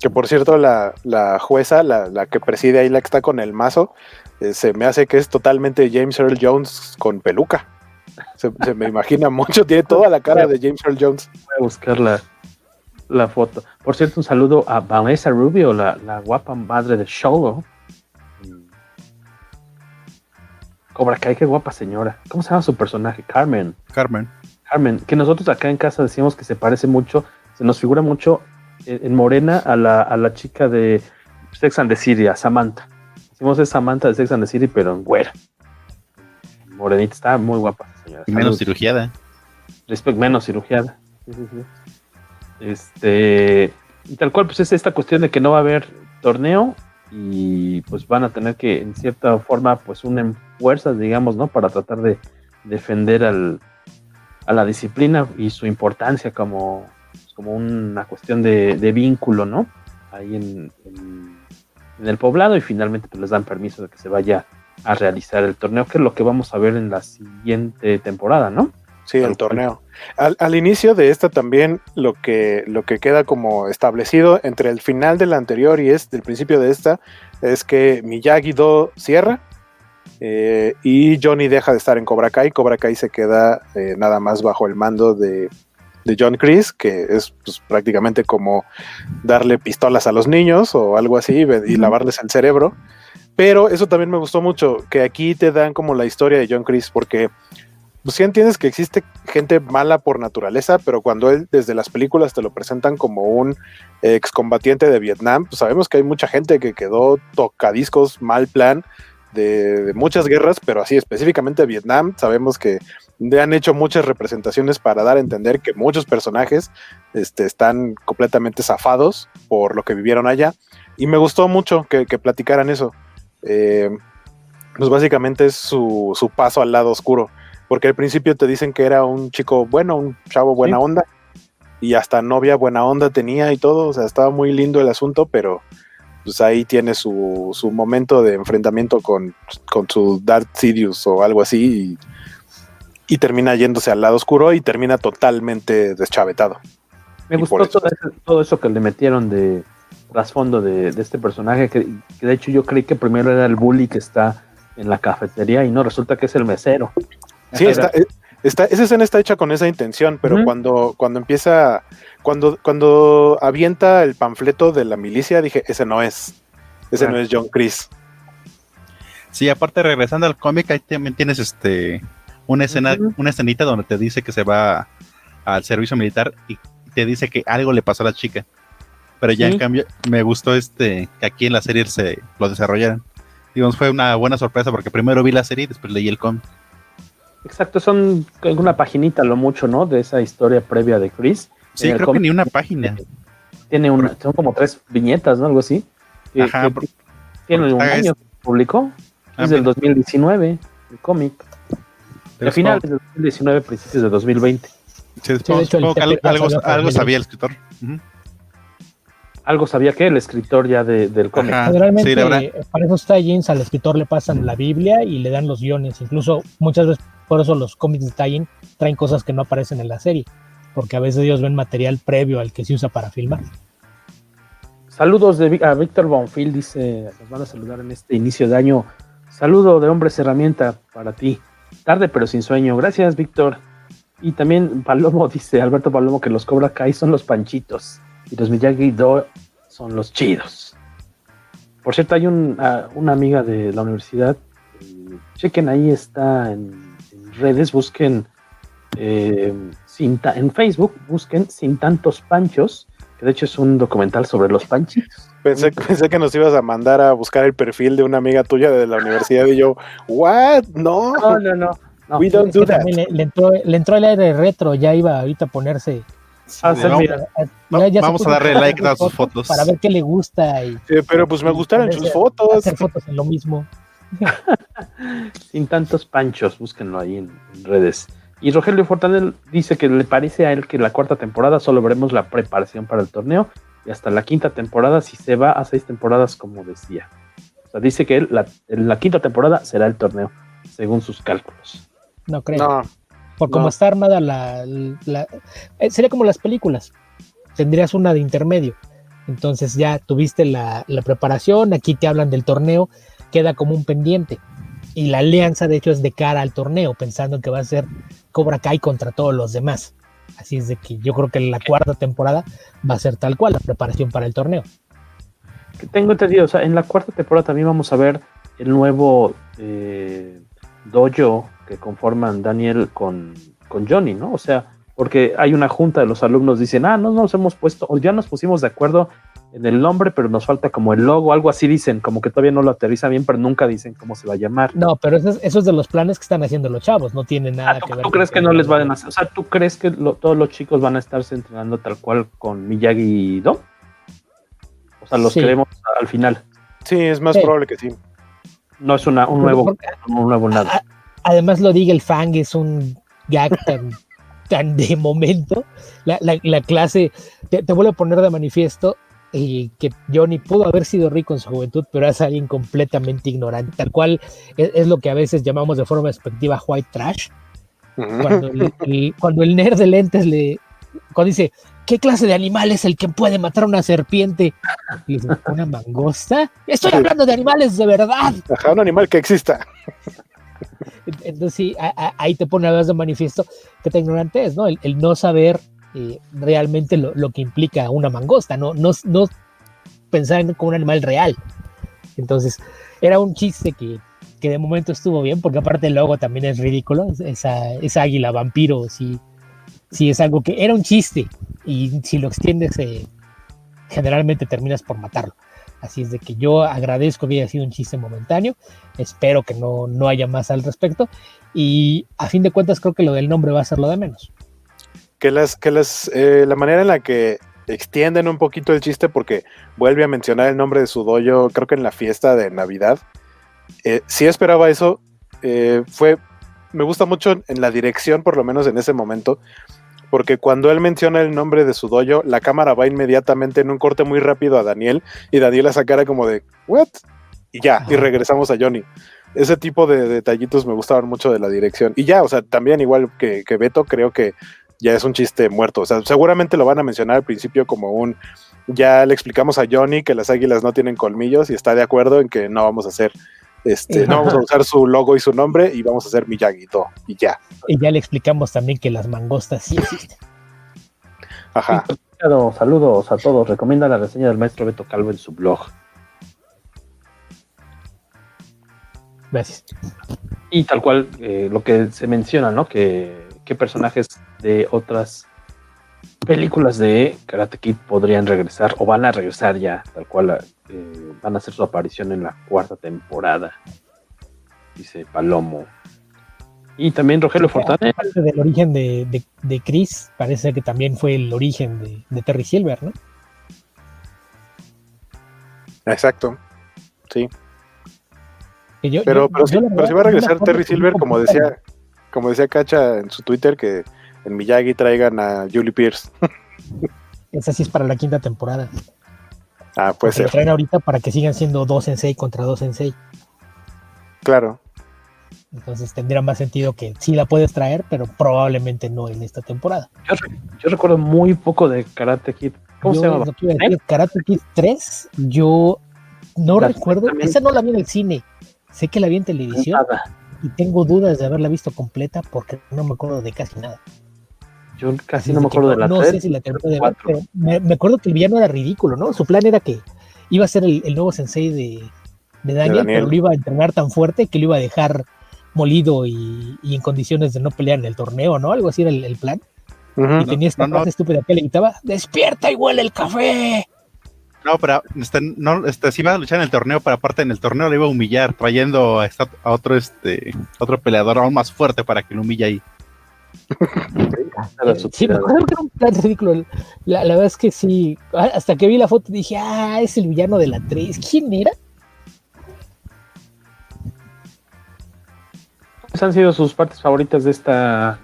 Que por cierto, la, la jueza, la, la, que preside ahí, la que está con el mazo, eh, se me hace que es totalmente James Earl Jones con peluca. Se, se me imagina mucho, tiene toda la cara de James Earl Jones. Voy a buscar la, la foto. Por cierto, un saludo a Vanessa Rubio, la, la guapa madre de Sholo. Cobra Kai, qué guapa señora. ¿Cómo se llama su personaje? Carmen. Carmen. Carmen, que nosotros acá en casa decimos que se parece mucho, se nos figura mucho en, en Morena a la, a la, chica de Sex and the City, a Samantha. Decimos es Samantha de Sex and the City, pero en güera. Morenita está muy guapa, señora. Y menos cirugiada. Respect, menos cirugiada. Sí, sí, sí. Este, y tal cual, pues es esta cuestión de que no va a haber torneo y pues van a tener que, en cierta forma, pues unen fuerzas, digamos, ¿no? Para tratar de defender al, a la disciplina y su importancia como, como una cuestión de, de vínculo, ¿no? Ahí en, en, en, el poblado y finalmente pues les dan permiso de que se vaya a realizar el torneo, que es lo que vamos a ver en la siguiente temporada, ¿no? Sí, el torneo. Al, al, inicio de esta también lo que, lo que queda como establecido entre el final de la anterior y este, el principio de esta es que Miyagi-Do cierra eh, y Johnny deja de estar en Cobra Kai. Cobra Kai se queda eh, nada más bajo el mando de, de John Chris, que es pues, prácticamente como darle pistolas a los niños o algo así y, y lavarles el cerebro. Pero eso también me gustó mucho, que aquí te dan como la historia de John Chris, porque pues sí entiendes que existe gente mala por naturaleza, pero cuando él desde las películas te lo presentan como un excombatiente de Vietnam, pues sabemos que hay mucha gente que quedó tocadiscos, mal plan de, muchas guerras, pero así específicamente Vietnam, sabemos que han hecho muchas representaciones para dar a entender que muchos personajes este, están completamente zafados por lo que vivieron allá. Y me gustó mucho que platicaran eso. Eh, pues básicamente es su, su paso al lado oscuro porque al principio te dicen que era un chico bueno, un chavo buena sí. onda, y hasta novia buena onda tenía y todo, o sea, estaba muy lindo el asunto, pero pues ahí tiene su, su momento de enfrentamiento con, con, su Darth Sidious o algo así, y, y, termina yéndose al lado oscuro y termina totalmente deschavetado. Me gustó todo eso, todo eso, que le metieron de trasfondo de, de, este personaje, que, que de hecho yo creí que primero era el bully que está en la cafetería y no, resulta que es el mesero. Sí, está, está, esa escena está hecha con esa intención, pero uh -huh. cuando, cuando empieza, cuando, cuando avienta el panfleto de la milicia, dije, ese no es, ese no es John Chris. Sí, aparte regresando al cómic, ahí también tienes este una escena, uh -huh. una escenita donde te dice que se va al servicio militar y te dice que algo le pasó a la chica. Pero ya ¿Sí? en cambio me gustó este que aquí en la serie se lo desarrollaran. Digamos, fue una buena sorpresa porque primero vi la serie y después leí el cómic. Exacto, son una paginita lo mucho, ¿no? De esa historia previa de Chris. Sí, creo que ni una página. Tiene una, son como tres viñetas, ¿no? Algo así. Ajá. tiene un año que publicó. Ah, es del 2019, el cómic. Al final del 2019, principios de 2020. Sí, después, sí, de hecho, algo, algo, sabía el escritor. Algo sabía que el escritor ya de, del cómic. Generalmente, para esos tie-ins al escritor le pasan la Biblia y le dan los guiones. Incluso muchas veces por eso los cómics de tie traen cosas que no aparecen en la serie. Porque a veces ellos ven material previo al que se usa para filmar. Saludos de, a Víctor Bonfil, dice, nos van a saludar en este inicio de año. Saludo de hombres herramienta para ti. Tarde pero sin sueño. Gracias, Víctor. Y también Palomo dice, Alberto Palomo, que los Cobra Kai son los panchitos y los Miyagi Do son los chidos. Por cierto, hay un, una amiga de la universidad. Eh, chequen ahí, está en, redes, busquen eh, en Facebook, busquen Sin Tantos Panchos, que de hecho es un documental sobre los panchitos. Pensé, pensé, que nos ibas a mandar a buscar el perfil de una amiga tuya de la universidad y yo, ¿what? No, no, no. no. We don't do that. Le, entró, le entró el aire retro, ya iba ahorita a ponerse. Ah, vamos a darle like a sus fotos. Para ver qué le gusta. Y, sí, pero pues me gustaron sus fotos. Hacer fotos en lo mismo. Sin tantos panchos, búsquenlo ahí en, redes. Y Rogelio Fortanel dice que le parece a él que la cuarta temporada solo veremos la preparación para el torneo y hasta la quinta temporada si se va a seis temporadas como decía. O sea, dice que la, la quinta temporada será el torneo, según sus cálculos. No creo. Por cómo está armada la, eh, Sería como las películas. Tendrías una de intermedio. Entonces ya tuviste la, preparación, aquí te hablan del torneo, queda como un pendiente. Y la alianza, de hecho, es de cara al torneo, pensando que va a ser Cobra Kai contra todos los demás. Así es de que yo creo que la cuarta temporada va a ser tal cual, la preparación para el torneo. Tengo entendido, o sea, en la cuarta temporada también vamos a ver el nuevo eh, dojo que conforman Daniel con, con Johnny, ¿no? O sea, porque hay una junta de los alumnos, dicen, ah, no nos hemos puesto, o ya nos pusimos de acuerdo en el nombre, pero nos falta como el logo, algo así dicen, como que todavía no lo aterriza bien, pero nunca dicen cómo se va a llamar. No, pero eso es, de los planes que están haciendo los chavos, no tiene nada ah, que ver. ¿Tú crees que no les van a hacer? O sea, ¿tú crees que todos los chicos van a estarse entrenando tal cual con Miyagi y Do? O sea, los queremos al final. Sí, es más probable que sí. No es una, un, nuevo, un nuevo nada además lo diga el Fang, es un gag tan, de momento. La, clase te, vuelve a poner de manifiesto y que Johnny pudo haber sido rico en su juventud, pero es alguien completamente ignorante, tal cual es, lo que a veces llamamos de forma despectiva white trash. Cuando el, cuando el nerd de lentes le cuando dice, ¿qué clase de animal es el que puede matar a una serpiente? Y dice, ¿una mangosta? Estoy hablando de animales de verdad. Ajá, un animal que exista. Entonces sí, ahí te pone a ver de manifiesto que tan ignorante es, ¿no? El, no saber eh, realmente lo, que implica una mangosta, ¿no? No, no pensar en como un animal real. Entonces, era un chiste que, que de momento estuvo bien, porque aparte el logo también es ridículo, esa, esa águila vampiro, sí, sí es algo que era un chiste, y si lo extiendes, eh, generalmente terminas por matarlo. Así es de que yo agradezco que haya sido un chiste momentáneo. Espero que no, no haya más al respecto. Y a fin de cuentas creo que lo del nombre va a ser lo de menos. Que las, que las, eh, la manera en la que extienden un poquito el chiste porque vuelve a mencionar el nombre de su dojo, creo que en la fiesta de Navidad. Eh, si esperaba eso, eh, fue, me gusta mucho en la dirección, por lo menos en ese momento, porque cuando él menciona el nombre de su dojo, la cámara va inmediatamente en un corte muy rápido a Daniel y Daniel esa cara como de, ¿what? Y ya, y regresamos a Johnny. Ese tipo de detallitos me gustaban mucho de la dirección. Y ya, o sea, también igual que, que Beto, creo que ya es un chiste muerto. O sea, seguramente lo van a mencionar al principio como un, ya le explicamos a Johnny que las águilas no tienen colmillos y está de acuerdo en que no vamos a hacer este, no vamos a usar su logo y su nombre y vamos a hacer Miyagi todo y ya. Y ya le explicamos también que las mangostas sí existen. Ajá. Saludos a todos. Recomienda la reseña del maestro Beto Calvo en su blog. Gracias. Y tal cual eh, lo que se menciona, ¿no? Que, qué personajes de otras películas de Karate Kid podrían regresar o van a regresar ya, tal cual eh, van a hacer su aparición en la cuarta temporada, dice Palomo. Y también Rogelio Fontana. Parte del origen de, de, de, Chris, parece que también fue el origen de, de Terry Silver, ¿no? Exacto, sí. Yo, pero, yo, pero, yo sí, pero si va a regresar Terry Silver, como decía, como decía Cacha en su Twitter, que en Miyagi traigan a Julie Pierce. Esa sí es para la quinta temporada. Ah, puede ser. Traen ahorita para que sigan siendo dos en seis contra dos en seis. Claro. Entonces tendría más sentido que sí la puedes traer, pero probablemente no en esta temporada. Yo, yo recuerdo muy poco de Karate Kid. ¿Cómo yo, se llama? Decir, Karate Kid 3, yo no la recuerdo. Esa no la vi en el cine. Sé que la vi en televisión nada. y tengo dudas de haberla visto completa porque no me acuerdo de casi nada. Yo casi no me acuerdo de la No 3, sé si la terminé de ver, pero me, me, acuerdo que el villano era ridículo, ¿no? Su plan era que iba a ser el, el nuevo sensei de, de, Daniel, de, Daniel, pero lo iba a entrenar tan fuerte que lo iba a dejar molido y, y en condiciones de no pelear en el torneo, ¿no? Algo así era el, el plan. Uh -huh. Y tenía esta no, frase no. estúpida que le gritaba, ¡despierta y huele el café! No, pero este, no, este, si iba a luchar en el torneo, pero aparte en el torneo le iba a humillar, trayendo a, esta, a otro, este, otro peleador aún más fuerte para que lo humille ahí. Sí, me acuerdo que era un plan ridículo. La, la, verdad es que sí, hasta que vi la foto dije, ah, es el villano de la 3. ¿Quién era? ¿Cuáles han sido sus partes favoritas de esta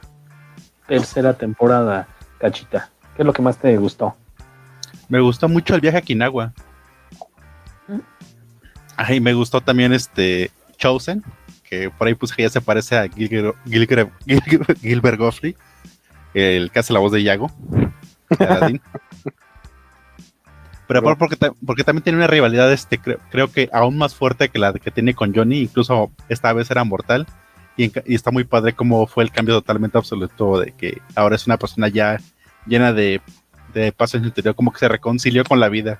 tercera temporada, Cachita? ¿Qué es lo que más te gustó? Me gustó mucho el viaje a Kinagua. Ay, me gustó también este Chosen, que por ahí puse que ya se parece a Gilger, Gilger, Gilger, Gilbert Goffrey, el que hace la voz de Yago. Pero porque, porque, también tiene una rivalidad, este, creo, creo, que aún más fuerte que la que tiene con Johnny, incluso esta vez era mortal. Y, y, está muy padre cómo fue el cambio totalmente absoluto de que ahora es una persona ya llena de, de paz en su interior, como que se reconcilió con la vida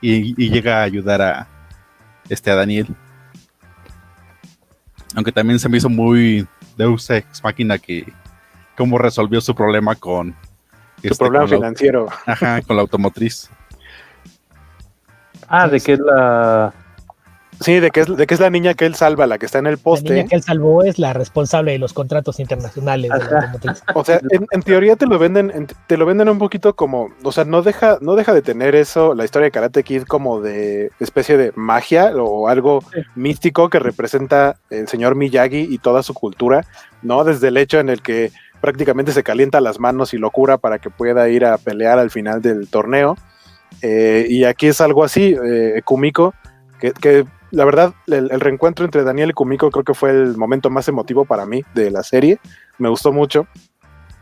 y, y llega a ayudar a, este, a Daniel. Aunque también se me hizo muy Deus Ex Máquina que cómo resolvió su problema con su este, problema con financiero. La, ajá, con la automotriz. Ah, de que es la Sí, de que, es, de que es la niña que él salva, la que está en el poste. La niña que él salvó es la responsable de los contratos internacionales de la. O sea, en, en, teoría te lo venden, en, te lo venden un poquito como, o sea, no deja, no deja de tener eso, la historia de Karate Kid como de especie de magia o algo sí. místico que representa el señor Miyagi y toda su cultura, ¿no? Desde el hecho en el que prácticamente se calienta las manos y lo cura para que pueda ir a pelear al final del torneo. Eh, y aquí es algo así, eh, Kumiko, que, que la verdad, el, el, reencuentro entre Daniel y Kumiko creo que fue el momento más emotivo para mí de la serie. Me gustó mucho.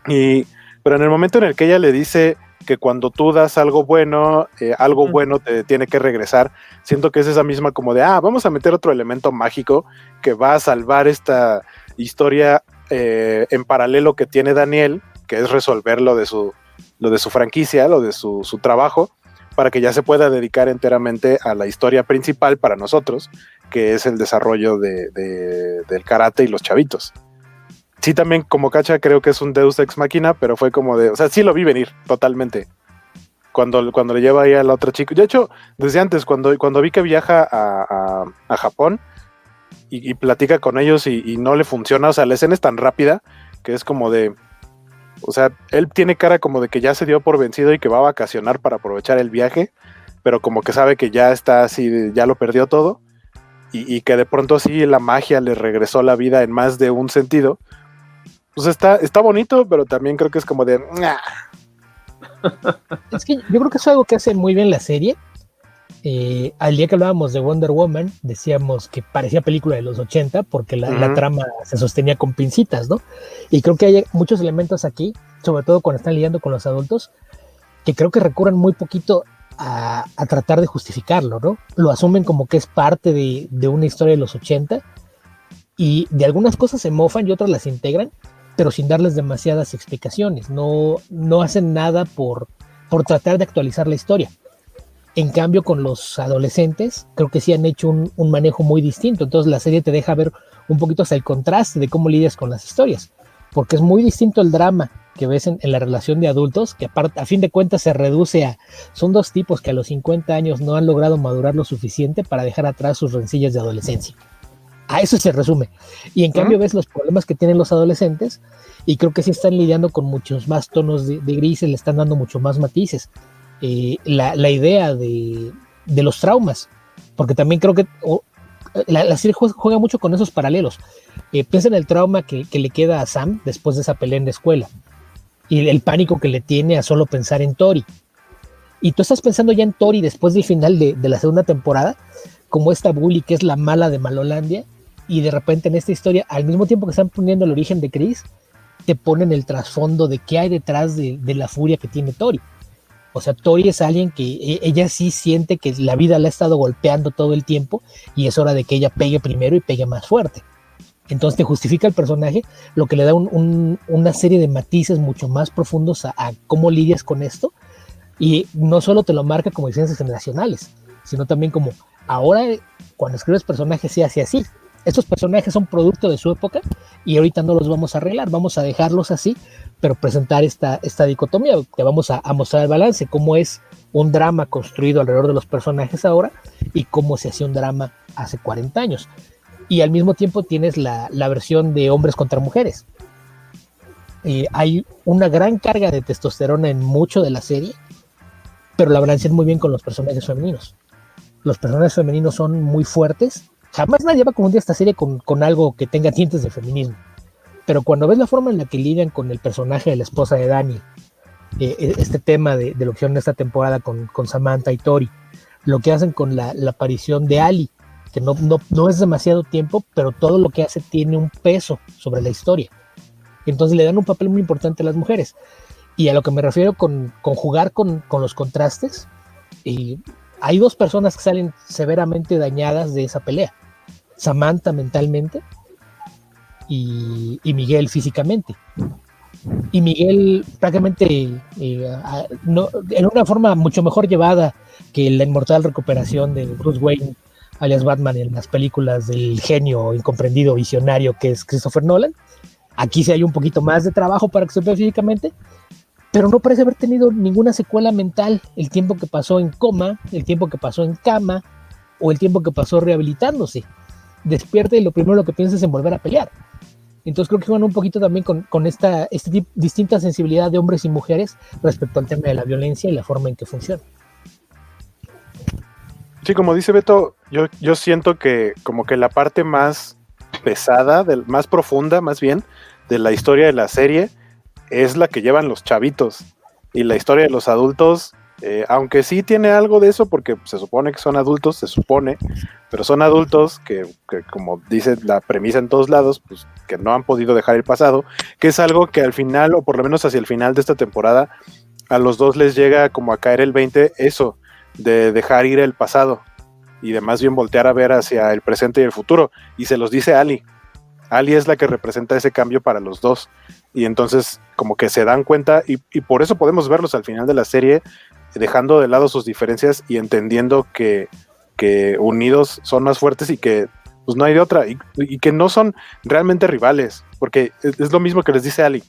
Y, pero en el momento en el que ella le dice que cuando tú das algo bueno, eh, algo mm. bueno te tiene que regresar, siento que es esa misma como de, ah, vamos a meter otro elemento mágico que va a salvar esta historia eh, en paralelo que tiene Daniel, que es resolver lo de su, lo de su franquicia, lo de su, su trabajo para que ya se pueda dedicar enteramente a la historia principal para nosotros, que es el desarrollo de, de, del karate y los chavitos. Sí, también como cacha creo que es un Deus ex máquina, pero fue como de, o sea, sí lo vi venir totalmente. Cuando, cuando le lleva ahí a la otra chica. De hecho, desde antes, cuando, cuando vi que viaja a, a, Japón y, y, platica con ellos y, y no le funciona, o sea, la escena es tan rápida que es como de, o sea, él tiene cara como de que ya se dio por vencido y que va a vacacionar para aprovechar el viaje, pero como que sabe que ya está así, ya lo perdió todo, y, que de pronto así la magia le regresó la vida en más de un sentido. Pues está, está bonito, pero también creo que es como de... Es que yo creo que es algo que hace muy bien la serie. Eh, al día que hablábamos de Wonder Woman, decíamos que parecía película de los 80 porque la, uh -huh. la, trama se sostenía con pincitas, ¿no? Y creo que hay muchos elementos aquí, sobre todo cuando están lidiando con los adultos, que creo que recurren muy poquito a, a tratar de justificarlo, ¿no? Lo asumen como que es parte de, de, una historia de los 80 y de algunas cosas se mofan y otras las integran, pero sin darles demasiadas explicaciones. No, no hacen nada por, por tratar de actualizar la historia en cambio, con los adolescentes, creo que sí han hecho un, un, manejo muy distinto. Entonces, la serie te deja ver un poquito hasta el contraste de cómo lidias con las historias. Porque es muy distinto el drama que ves en, en la relación de adultos, que a fin de cuentas se reduce a. Son dos tipos que a los 50 años no han logrado madurar lo suficiente para dejar atrás sus rencillas de adolescencia. A eso se resume. Y en cambio ves los problemas que tienen los adolescentes y creo que sí están lidiando con muchos más tonos de, grises, le están dando mucho más matices. Eh, la, idea de, los traumas, porque también creo que la, serie juega, mucho con esos paralelos. Eh, piensa en el trauma que, le queda a Sam después de esa pelea en la escuela y el pánico que le tiene a solo pensar en Tori. Y tú estás pensando ya en Tori después del final de, de la segunda temporada, como esta bully que es la mala de Malolandia, y de repente en esta historia, al mismo tiempo que están poniendo el origen de Chris, te ponen el trasfondo de qué hay detrás de, la furia que tiene Tori. O sea, Tori es alguien que e, ella sí siente que la vida la ha estado golpeando todo el tiempo y es hora de que ella pegue primero y pegue más fuerte. Entonces te justifica el personaje, lo que le da una serie de matices mucho más profundos a, a, cómo lidias con esto. Y no solo te lo marca como diferencias generacionales, sino también como ahora cuando escribes personajes se hace así. Estos personajes son producto de su época y ahorita no los vamos a arreglar, vamos a dejarlos así, pero presentar esta, esta dicotomía, que vamos a, mostrar el balance, cómo es un drama construido alrededor de los personajes ahora y cómo se hacía un drama hace 40 años. Y al mismo tiempo tienes la, versión de hombres contra mujeres. Eh, hay una gran carga de testosterona en mucho de la serie, pero la balancean muy bien con los personajes femeninos. Los personajes femeninos son muy fuertes Jamás nadie va a confundir esta serie con, algo que tenga tintes de feminismo. Pero cuando ves la forma en la que lidian con el personaje de la esposa de Dani, eh, eh, este tema de, lo que hicieron esta temporada con, Samantha y Tori, lo que hacen con la, aparición de Ali, que no, no, es demasiado tiempo, pero todo lo que hace tiene un peso sobre la historia. Entonces le dan un papel muy importante a las mujeres. Y a lo que me refiero con, jugar con, con, los contrastes, y hay dos personas que salen severamente dañadas de esa pelea. Samantha mentalmente y, Miguel físicamente. Y Miguel prácticamente eh, en una forma mucho mejor llevada que la inmortal recuperación de Bruce Wayne, alias Batman, en las películas del genio incomprendido visionario que es Christopher Nolan. Aquí sí hay un poquito más de trabajo para que se vea físicamente, pero no parece haber tenido ninguna secuela mental el tiempo que pasó en coma, el tiempo que pasó en cama o el tiempo que pasó rehabilitándose despierta y lo primero que piensa es en volver a pelear. Entonces creo que juegan un poquito también con, esta este distinta sensibilidad de hombres y mujeres respecto al tema de la violencia y la forma en que funciona. Sí, como dice Beto, yo, yo siento que como que la parte más pesada, del, más profunda más bien, de la historia de la serie es la que llevan los chavitos. Y la historia de los adultos eh, aunque sí tiene algo de eso, porque se supone que son adultos, se supone, pero son adultos que, como dice la premisa en todos lados, pues que no han podido dejar el pasado, que es algo que al final, o por lo menos hacia el final de esta temporada, a los dos les llega como a caer el 20 eso, de dejar ir el pasado y de más bien voltear a ver hacia el presente y el futuro. Y se los dice Ali. Ali es la que representa ese cambio para los dos. Y entonces como que se dan cuenta y, por eso podemos verlos al final de la serie dejando de lado sus diferencias y entendiendo que, unidos son más fuertes y que pues no hay de otra y, que no son realmente rivales, porque es, lo mismo que les dice Ali.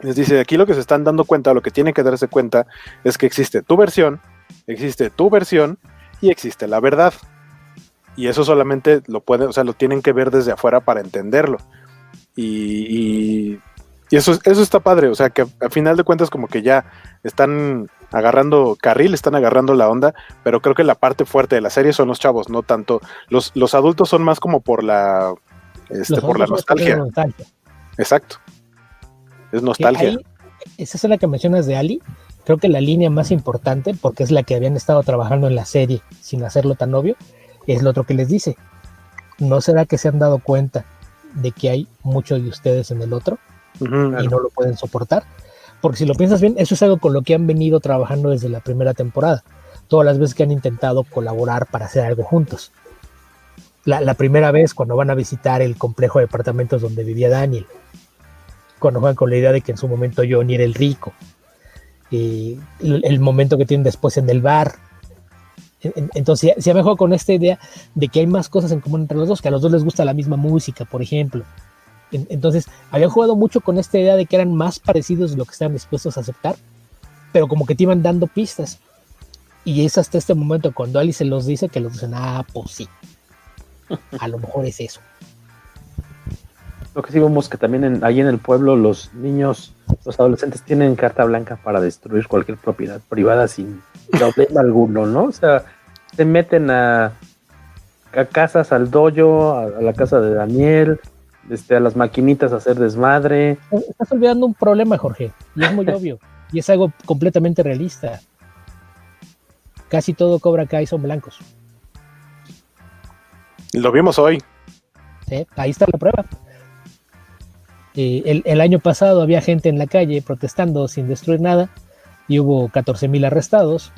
Les dice, aquí lo que se están dando cuenta, lo que tienen que darse cuenta es que existe tu versión, existe tu versión y existe la verdad. Y eso solamente lo pueden, o sea, lo tienen que ver desde afuera para entenderlo. Y, y eso, eso está padre, o sea, que a final de cuentas como que ya están agarrando carril, están agarrando la onda, pero creo que la parte fuerte de la serie son los chavos, no tanto. Los, los adultos son más como por la, este, por la nostalgia. Exacto. Es nostalgia. esa es la que mencionas de Ali. Creo que la línea más importante, porque es la que habían estado trabajando en la serie sin hacerlo tan obvio, es lo otro que les dice. ¿No será que se han dado cuenta de que hay muchos de ustedes en el otro y no lo pueden soportar? Porque si lo piensas bien, eso es algo con lo que han venido trabajando desde la primera temporada. Todas las veces que han intentado colaborar para hacer algo juntos. La, primera vez cuando van a visitar el complejo de departamentos donde vivía Daniel. Cuando juegan con la idea de que en su momento Johnny era el rico. Y el, momento que tienen después en el bar. Entonces se ha mejorado con esta idea de que hay más cosas en común entre los dos, que a los dos les gusta la misma música, por ejemplo entonces, habían jugado mucho con esta idea de que eran más parecidos de lo que estaban dispuestos a aceptar, pero como que te iban dando pistas. Y es hasta este momento cuando Ali se los dice que los dicen, ah, pues sí. A lo mejor es eso. Lo que sí vemos que también en, ahí en el pueblo los niños, los adolescentes tienen carta blanca para destruir cualquier propiedad privada sin problema alguno, ¿no? O sea, se meten a, a casas, al dojo, a, a, la casa de Daniel, este, a las maquinitas a hacer desmadre. Estás olvidando un problema, Jorge, y es muy obvio, y es algo completamente realista. Casi todo Cobra Kai son blancos. Lo vimos hoy. Sí, ahí está la prueba. Eh, el, el, año pasado había gente en la calle protestando sin destruir nada y hubo 14 mil arrestados.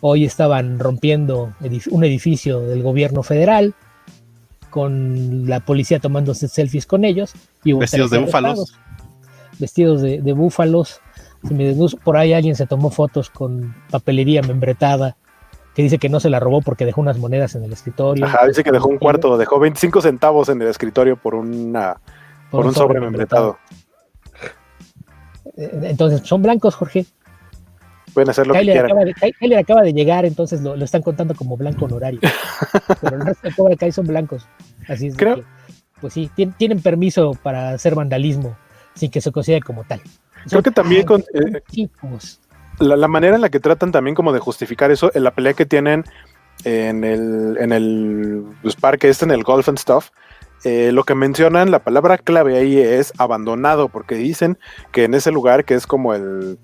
Hoy estaban rompiendo edif un edificio del gobierno federal con la policía tomándose selfies con ellos. Y hubo vestidos de búfalos. Vestidos de, de búfalos. Por ahí alguien se tomó fotos con papelería membretada que dice que no se la robó porque dejó unas monedas en el escritorio. Ajá, dice que dejó un cuarto, dejó 25 centavos en el escritorio por una por, por un, sobre membretado. Entonces, son blancos, Jorge. Pueden hacer lo Kyler que quieran. Acaba de, Kyler acaba de llegar, entonces lo, lo, están contando como blanco honorario. Pero el resto de Cobra Kai son blancos. Así es. Creo. Que, pues sí, tienen, tienen, permiso para hacer vandalismo sin que se considere como tal. Creo son, que también con, eh. La, la, manera en la que tratan también como de justificar eso, en la pelea que tienen en el, en el pues, parque este, en el golf and stuff, eh, lo que mencionan, la palabra clave ahí es abandonado, porque dicen que en ese lugar que es como el,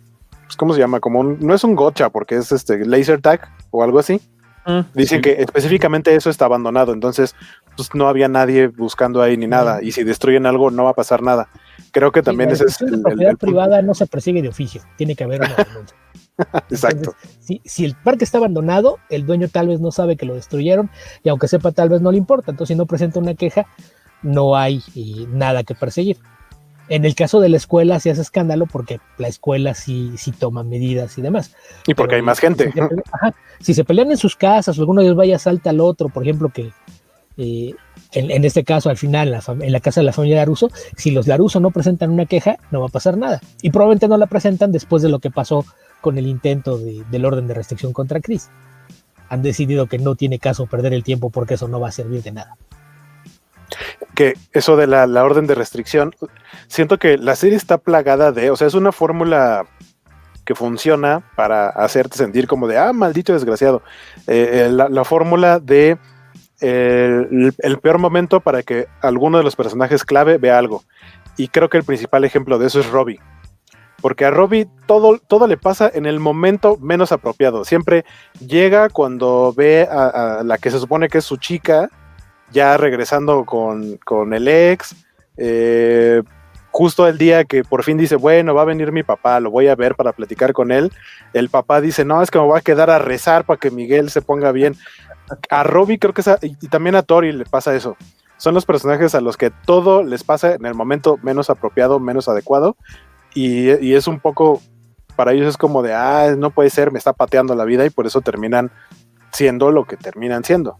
pues, ¿cómo se llama? Como un, no es un gocha, porque es este laser tag o algo así. Mm, dicen que específicamente eso está abandonado, entonces pues no había nadie buscando ahí ni nada, y si destruyen algo no va a pasar nada. Creo que también ese es el, propiedad el, privada no se persigue de oficio, tiene que haber una. Exacto. Entonces, si, si, el parque está abandonado, el dueño tal vez no sabe que lo destruyeron y aunque sepa tal vez no le importa. Entonces si no presenta una queja, no hay eh, nada que perseguir. En el caso de la escuela sí hace escándalo porque la escuela sí, sí toma medidas y demás. Y porque Pero, hay más gente. Si se, pelean, ajá, si se pelean en sus casas o alguno de ellos vaya salta al otro, por ejemplo, que eh, en, en, este caso al final la en la casa de la familia Laruso, si los Laruso no presentan una queja, no va a pasar nada. Y probablemente no la presentan después de lo que pasó con el intento de, del orden de restricción contra Chris. Han decidido que no tiene caso perder el tiempo porque eso no va a servir de nada. Que eso de la, orden de restricción, siento que la serie está plagada de, o sea, es una fórmula que funciona para hacerte sentir como de, ah, maldito desgraciado. Eh, la, la fórmula de eh, el, el, peor momento para que alguno de los personajes clave vea algo. Y creo que el principal ejemplo de eso es Robbie. Porque a Robbie todo, todo le pasa en el momento menos apropiado. Siempre llega cuando ve a, la que se supone que es su chica, ya regresando con, con el ex. Eh, justo el día que por fin dice, bueno, va a venir mi papá, lo voy a ver para platicar con él. El papá dice, no, es que me voy a quedar a rezar para que Miguel se ponga bien. A Robbie creo que es y también a Tori le pasa eso. Son los personajes a los que todo les pasa en el momento menos apropiado, menos adecuado. Y, y, es un poco, para ellos es como de, ah, no puede ser, me está pateando la vida y por eso terminan siendo lo que terminan siendo.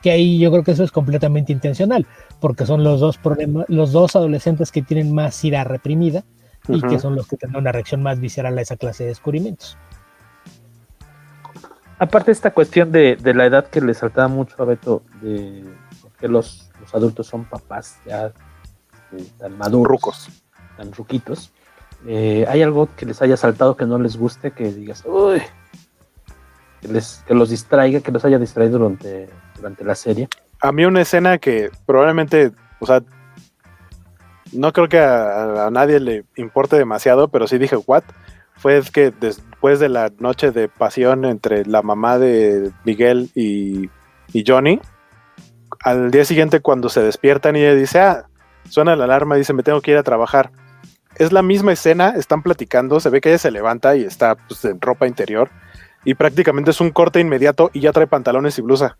Que ahí yo creo que eso es completamente intencional, porque son los dos problemas, los dos adolescentes que tienen más ira reprimida y uh -huh. que son los que tendrán una reacción más visceral a esa clase de descubrimientos. Aparte esta cuestión de, de la edad que le saltaba mucho a Beto, de que los, los adultos son papás ya eh, tan maduros, Rucos. tan ruquitos, eh, ¿hay algo que les haya saltado que no les guste, que digas, uy, que, les, que los distraiga, que los haya distraído durante, durante la serie? A mí una escena que probablemente, o sea, no creo que a, nadie le importe demasiado, pero sí dije, ¿what? Fue que después de la noche de pasión entre la mamá de Miguel y, y Johnny, al día siguiente cuando se despiertan y ella dice, ah, suena la alarma, dice, me tengo que ir a trabajar es la misma escena, están platicando, se ve que ella se levanta y está pues, en ropa interior y prácticamente es un corte inmediato y ya trae pantalones y blusa.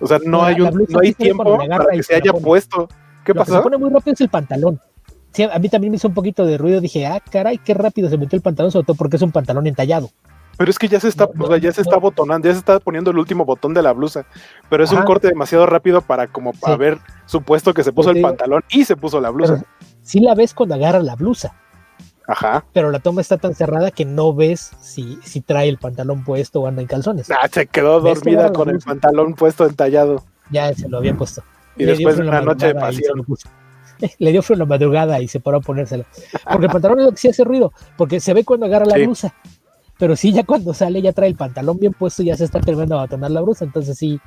O sea, no, hay, un, no hay tiempo para que se haya puesto. ¿Qué Lo pasó? Que se pone muy rápido es el pantalón. Sí, a mí también me hizo un poquito de ruido. Dije, ah, caray, qué rápido se metió el pantalón, sobre todo porque es un pantalón entallado. Pero es que ya se está, no, o sea, ya se está botonando, ya se está poniendo el último botón de la blusa. Pero es Ajá. un corte demasiado rápido para como sí. haber supuesto que se puso el pantalón y se puso la blusa. Sí la ves cuando agarra la blusa. Ajá. Pero la toma está tan cerrada que no ves si, si trae el pantalón puesto o anda en calzones. Ah, se quedó dormida con el pantalón puesto entallado. Ya se lo había puesto. Y después de una noche de pasión. Le dio frío en la madrugada y se paró a ponérsela. Porque el pantalón es lo que sí hace ruido, porque se ve cuando agarra la blusa. Pero sí, ya cuando sale, ya trae el pantalón bien puesto, ya se está terminando a abotonar la blusa. Entonces sí,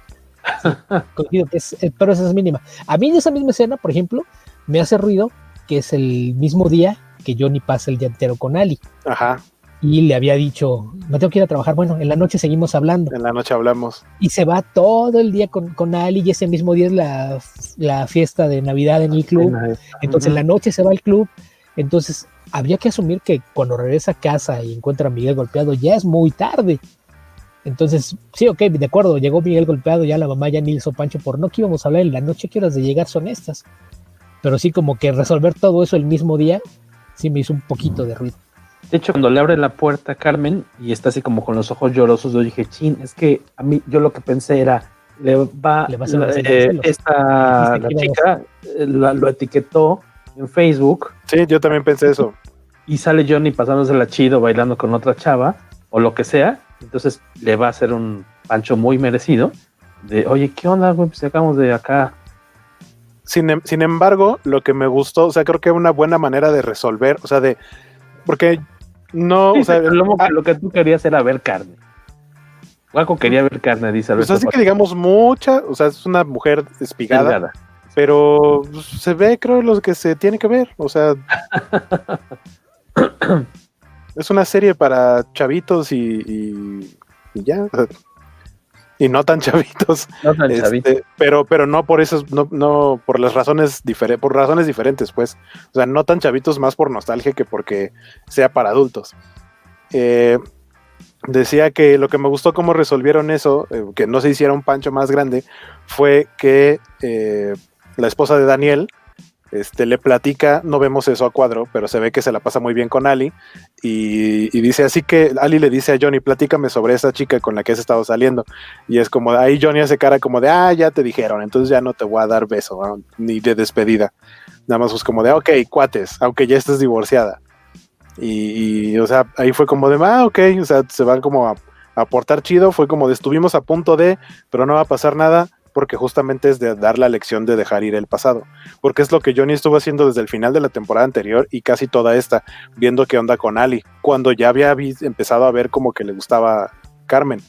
que es, eh, pero esa es mínima. A mí en esa misma escena, por ejemplo, me hace ruido que es el mismo día que Johnny pasa el día entero con Ali. Ajá y le había dicho, me tengo que ir a trabajar, bueno, en la noche seguimos hablando. En la noche hablamos. Y se va todo el día con, con Ali y ese mismo día es la, la fiesta de Navidad en el club. Entonces en la noche se va al club. Entonces había que asumir que cuando regresa a casa y encuentra a Miguel golpeado ya es muy tarde. Entonces, sí, ok, de acuerdo, llegó Miguel golpeado, ya la mamá ya ni hizo pancho por no que íbamos a hablar en la noche, que horas de llegar son estas. Pero sí, como que resolver todo eso el mismo día, sí me hizo un poquito de ruido. De hecho, cuando le abre la puerta a Carmen y está así como con los ojos llorosos, yo dije, chin, es que a mí, yo lo que pensé era, le va, le va a eh, esta la chica eh, lo etiquetó en Facebook. Sí, yo también pensé eso. Y sale Johnny pasándose la chido, bailando con otra chava, o lo que sea. Entonces le va a hacer un pancho muy merecido. De, oye, ¿qué onda, güey? Pues acabamos de acá. Sin, em, sin embargo, lo que me gustó, o sea, creo que una buena manera de resolver, o sea, de. Porque no, o sea, ah, lo, que tú querías era ver carne. Guaco quería ver carne, dice Pues así que digamos mucha, o sea, es una mujer espigada, pero se ve, creo, lo que se tiene que ver, o sea, es una serie para chavitos y, y ya y no tan chavitos. Este, pero, pero no por eso, no, no por las razones diferentes, por razones diferentes, pues. O sea, no tan chavitos más por nostalgia que porque sea para adultos. Eh, decía que lo que me gustó cómo resolvieron eso, eh, que no se hiciera un pancho más grande, fue que eh, la esposa de Daniel este, le platica, no vemos eso a cuadro, pero se ve que se la pasa muy bien con Ali y, dice así que Ali le dice a Johnny, platícame sobre esa chica con la que has estado saliendo y es como, ahí Johnny hace cara como de, ah, ya te dijeron, entonces ya no te voy a dar beso, ni de despedida, nada más pues como de, ok, cuates, aunque ya estés divorciada. Y, o sea, ahí fue como de, ah, ok, o sea, se van como a aportar chido, fue como de, estuvimos a punto de, pero no va a pasar nada porque justamente es de dar la lección de dejar ir el pasado, porque es lo que Johnny estuvo haciendo desde el final de la temporada anterior y casi toda esta, viendo qué onda con Ali, cuando ya había empezado a ver como que le gustaba Carmen.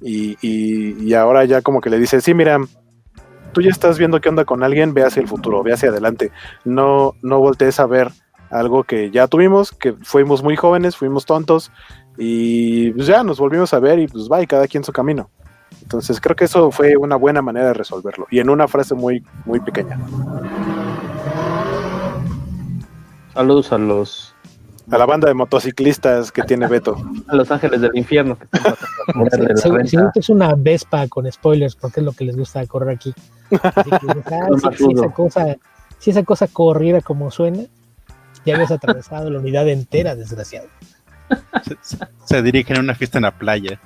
Y, ahora ya como que le dice, sí, mira, tú ya estás viendo qué onda con alguien, ve hacia el futuro, ve hacia adelante, no, no voltees a ver algo que ya tuvimos, que fuimos muy jóvenes, fuimos tontos y pues ya nos volvimos a ver y pues va y cada quien su camino. Entonces creo que eso fue una buena manera de resolverlo y en una frase muy, muy pequeña. Saludos a los a la banda de motociclistas que tiene Beto. A los ángeles del infierno. Que si es una Vespa con spoilers, porque es lo que les gusta correr aquí. Ah, si, esa cosa, si esa cosa corriera como suena, ya habías atravesado la unidad entera, desgraciado. Se, dirigen a una fiesta en la playa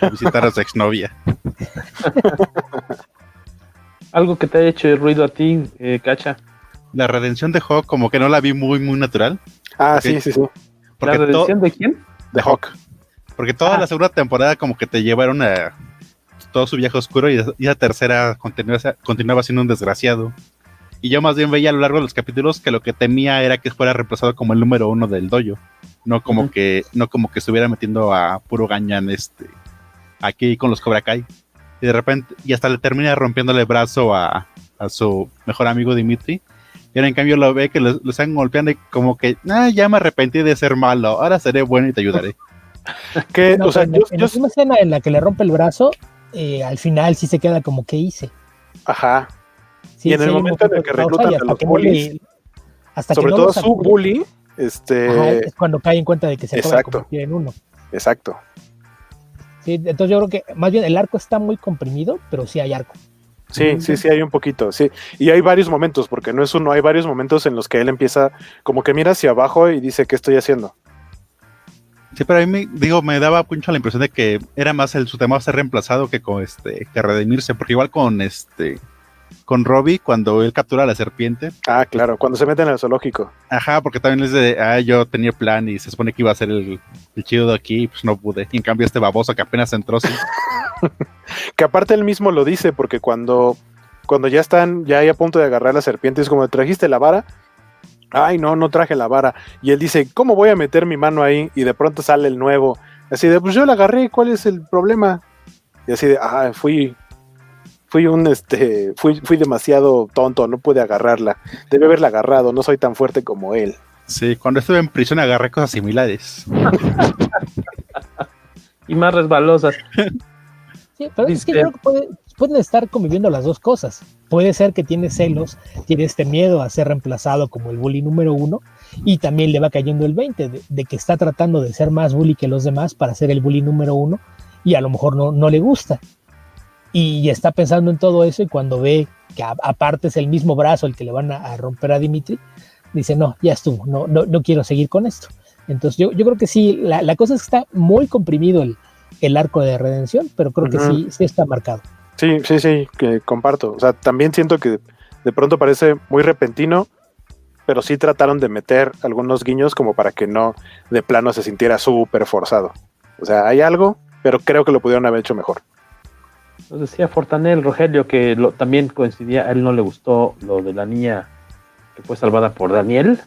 a visitar a su exnovia. Algo que te haya hecho ruido a ti, eh, Cacha. La redención de Hawk, como que no la vi muy, muy natural. Ah, sí, sí, sí. ¿La redención de quién? De Hawk. Porque toda ah. la segunda temporada, como que te llevaron a todo su viaje oscuro y, la tercera continuaba, continuaba siendo un desgraciado. Y yo más bien veía a lo largo de los capítulos que lo que temía era que fuera reemplazado como el número uno del dojo. No como que, no como que estuviera metiendo a puro gañan este aquí con los Cobra Kai. Y de repente, y hasta le termina rompiéndole el brazo a, su mejor amigo Dimitri. Y ahora en cambio lo ve que lo, están golpeando y como que, ah, ya me arrepentí de ser malo, ahora seré bueno y te ayudaré. que, o sea, en, yo, la escena en la que le rompe el brazo, eh, al final sí se queda como que hice. Ajá. y en el momento en el que reclutan a los bullies, sobre todo su bully, este... es cuando cae en cuenta de que se acaba de convertir en uno. Exacto. Sí, entonces yo creo que más bien el arco está muy comprimido, pero sí hay arco. Sí, sí, sí, hay un poquito, sí. Y hay varios momentos, porque no es uno, hay varios momentos en los que él empieza como que mira hacia abajo y dice, ¿qué estoy haciendo? Sí, pero a mí me, digo, me daba mucho la impresión de que era más el, su tema ser reemplazado que con este, que redimirse, porque igual con este, con Robbie cuando él captura a la serpiente. Ah, claro, cuando se mete en el zoológico. Ajá, porque también es de, ah, yo tenía plan y se supone que iba a ser el, chido de aquí, pues no pude. Y en cambio este baboso que apenas entró, que aparte él mismo lo dice, porque cuando, cuando ya están, ya hay a punto de agarrar la serpiente, es como, ¿trajiste la vara? Ay, no, no traje la vara. Y él dice, ¿cómo voy a meter mi mano ahí? Y de pronto sale el nuevo. Así de, pues yo la agarré, ¿cuál es el problema? Y así de, ah, fui, fui un, este, fui, fui demasiado tonto, no pude agarrarla. Debe haberla agarrado, no soy tan fuerte como él. Sí, cuando estuve en prisión agarré cosas similares. y más resbalosas. Sí, pero es que creo que puede, pueden estar conviviendo las dos cosas. Puede ser que tiene celos, tiene este miedo a ser reemplazado como el bully número uno, y también le va cayendo el 20 de, de, que está tratando de ser más bully que los demás para ser el bully número uno, y a lo mejor no, no le gusta. Y está pensando en todo eso, y cuando ve que a, aparte es el mismo brazo el que le van a, a romper a Dimitri, dice, no, ya estuvo, no, no, no quiero seguir con esto. Entonces yo, yo creo que sí, la, la, cosa es que está muy comprimido el, el arco de redención, pero creo que uh -huh. sí, sí está marcado. Sí, sí, sí, que comparto. O sea, también siento que de pronto parece muy repentino, pero sí trataron de meter algunos guiños como para que no de plano se sintiera súper forzado. O sea, hay algo, pero creo que lo pudieron haber hecho mejor. Nos decía Fortanel, Rogelio, que lo, también coincidía, a él no le gustó lo de la niña que fue salvada por Daniel,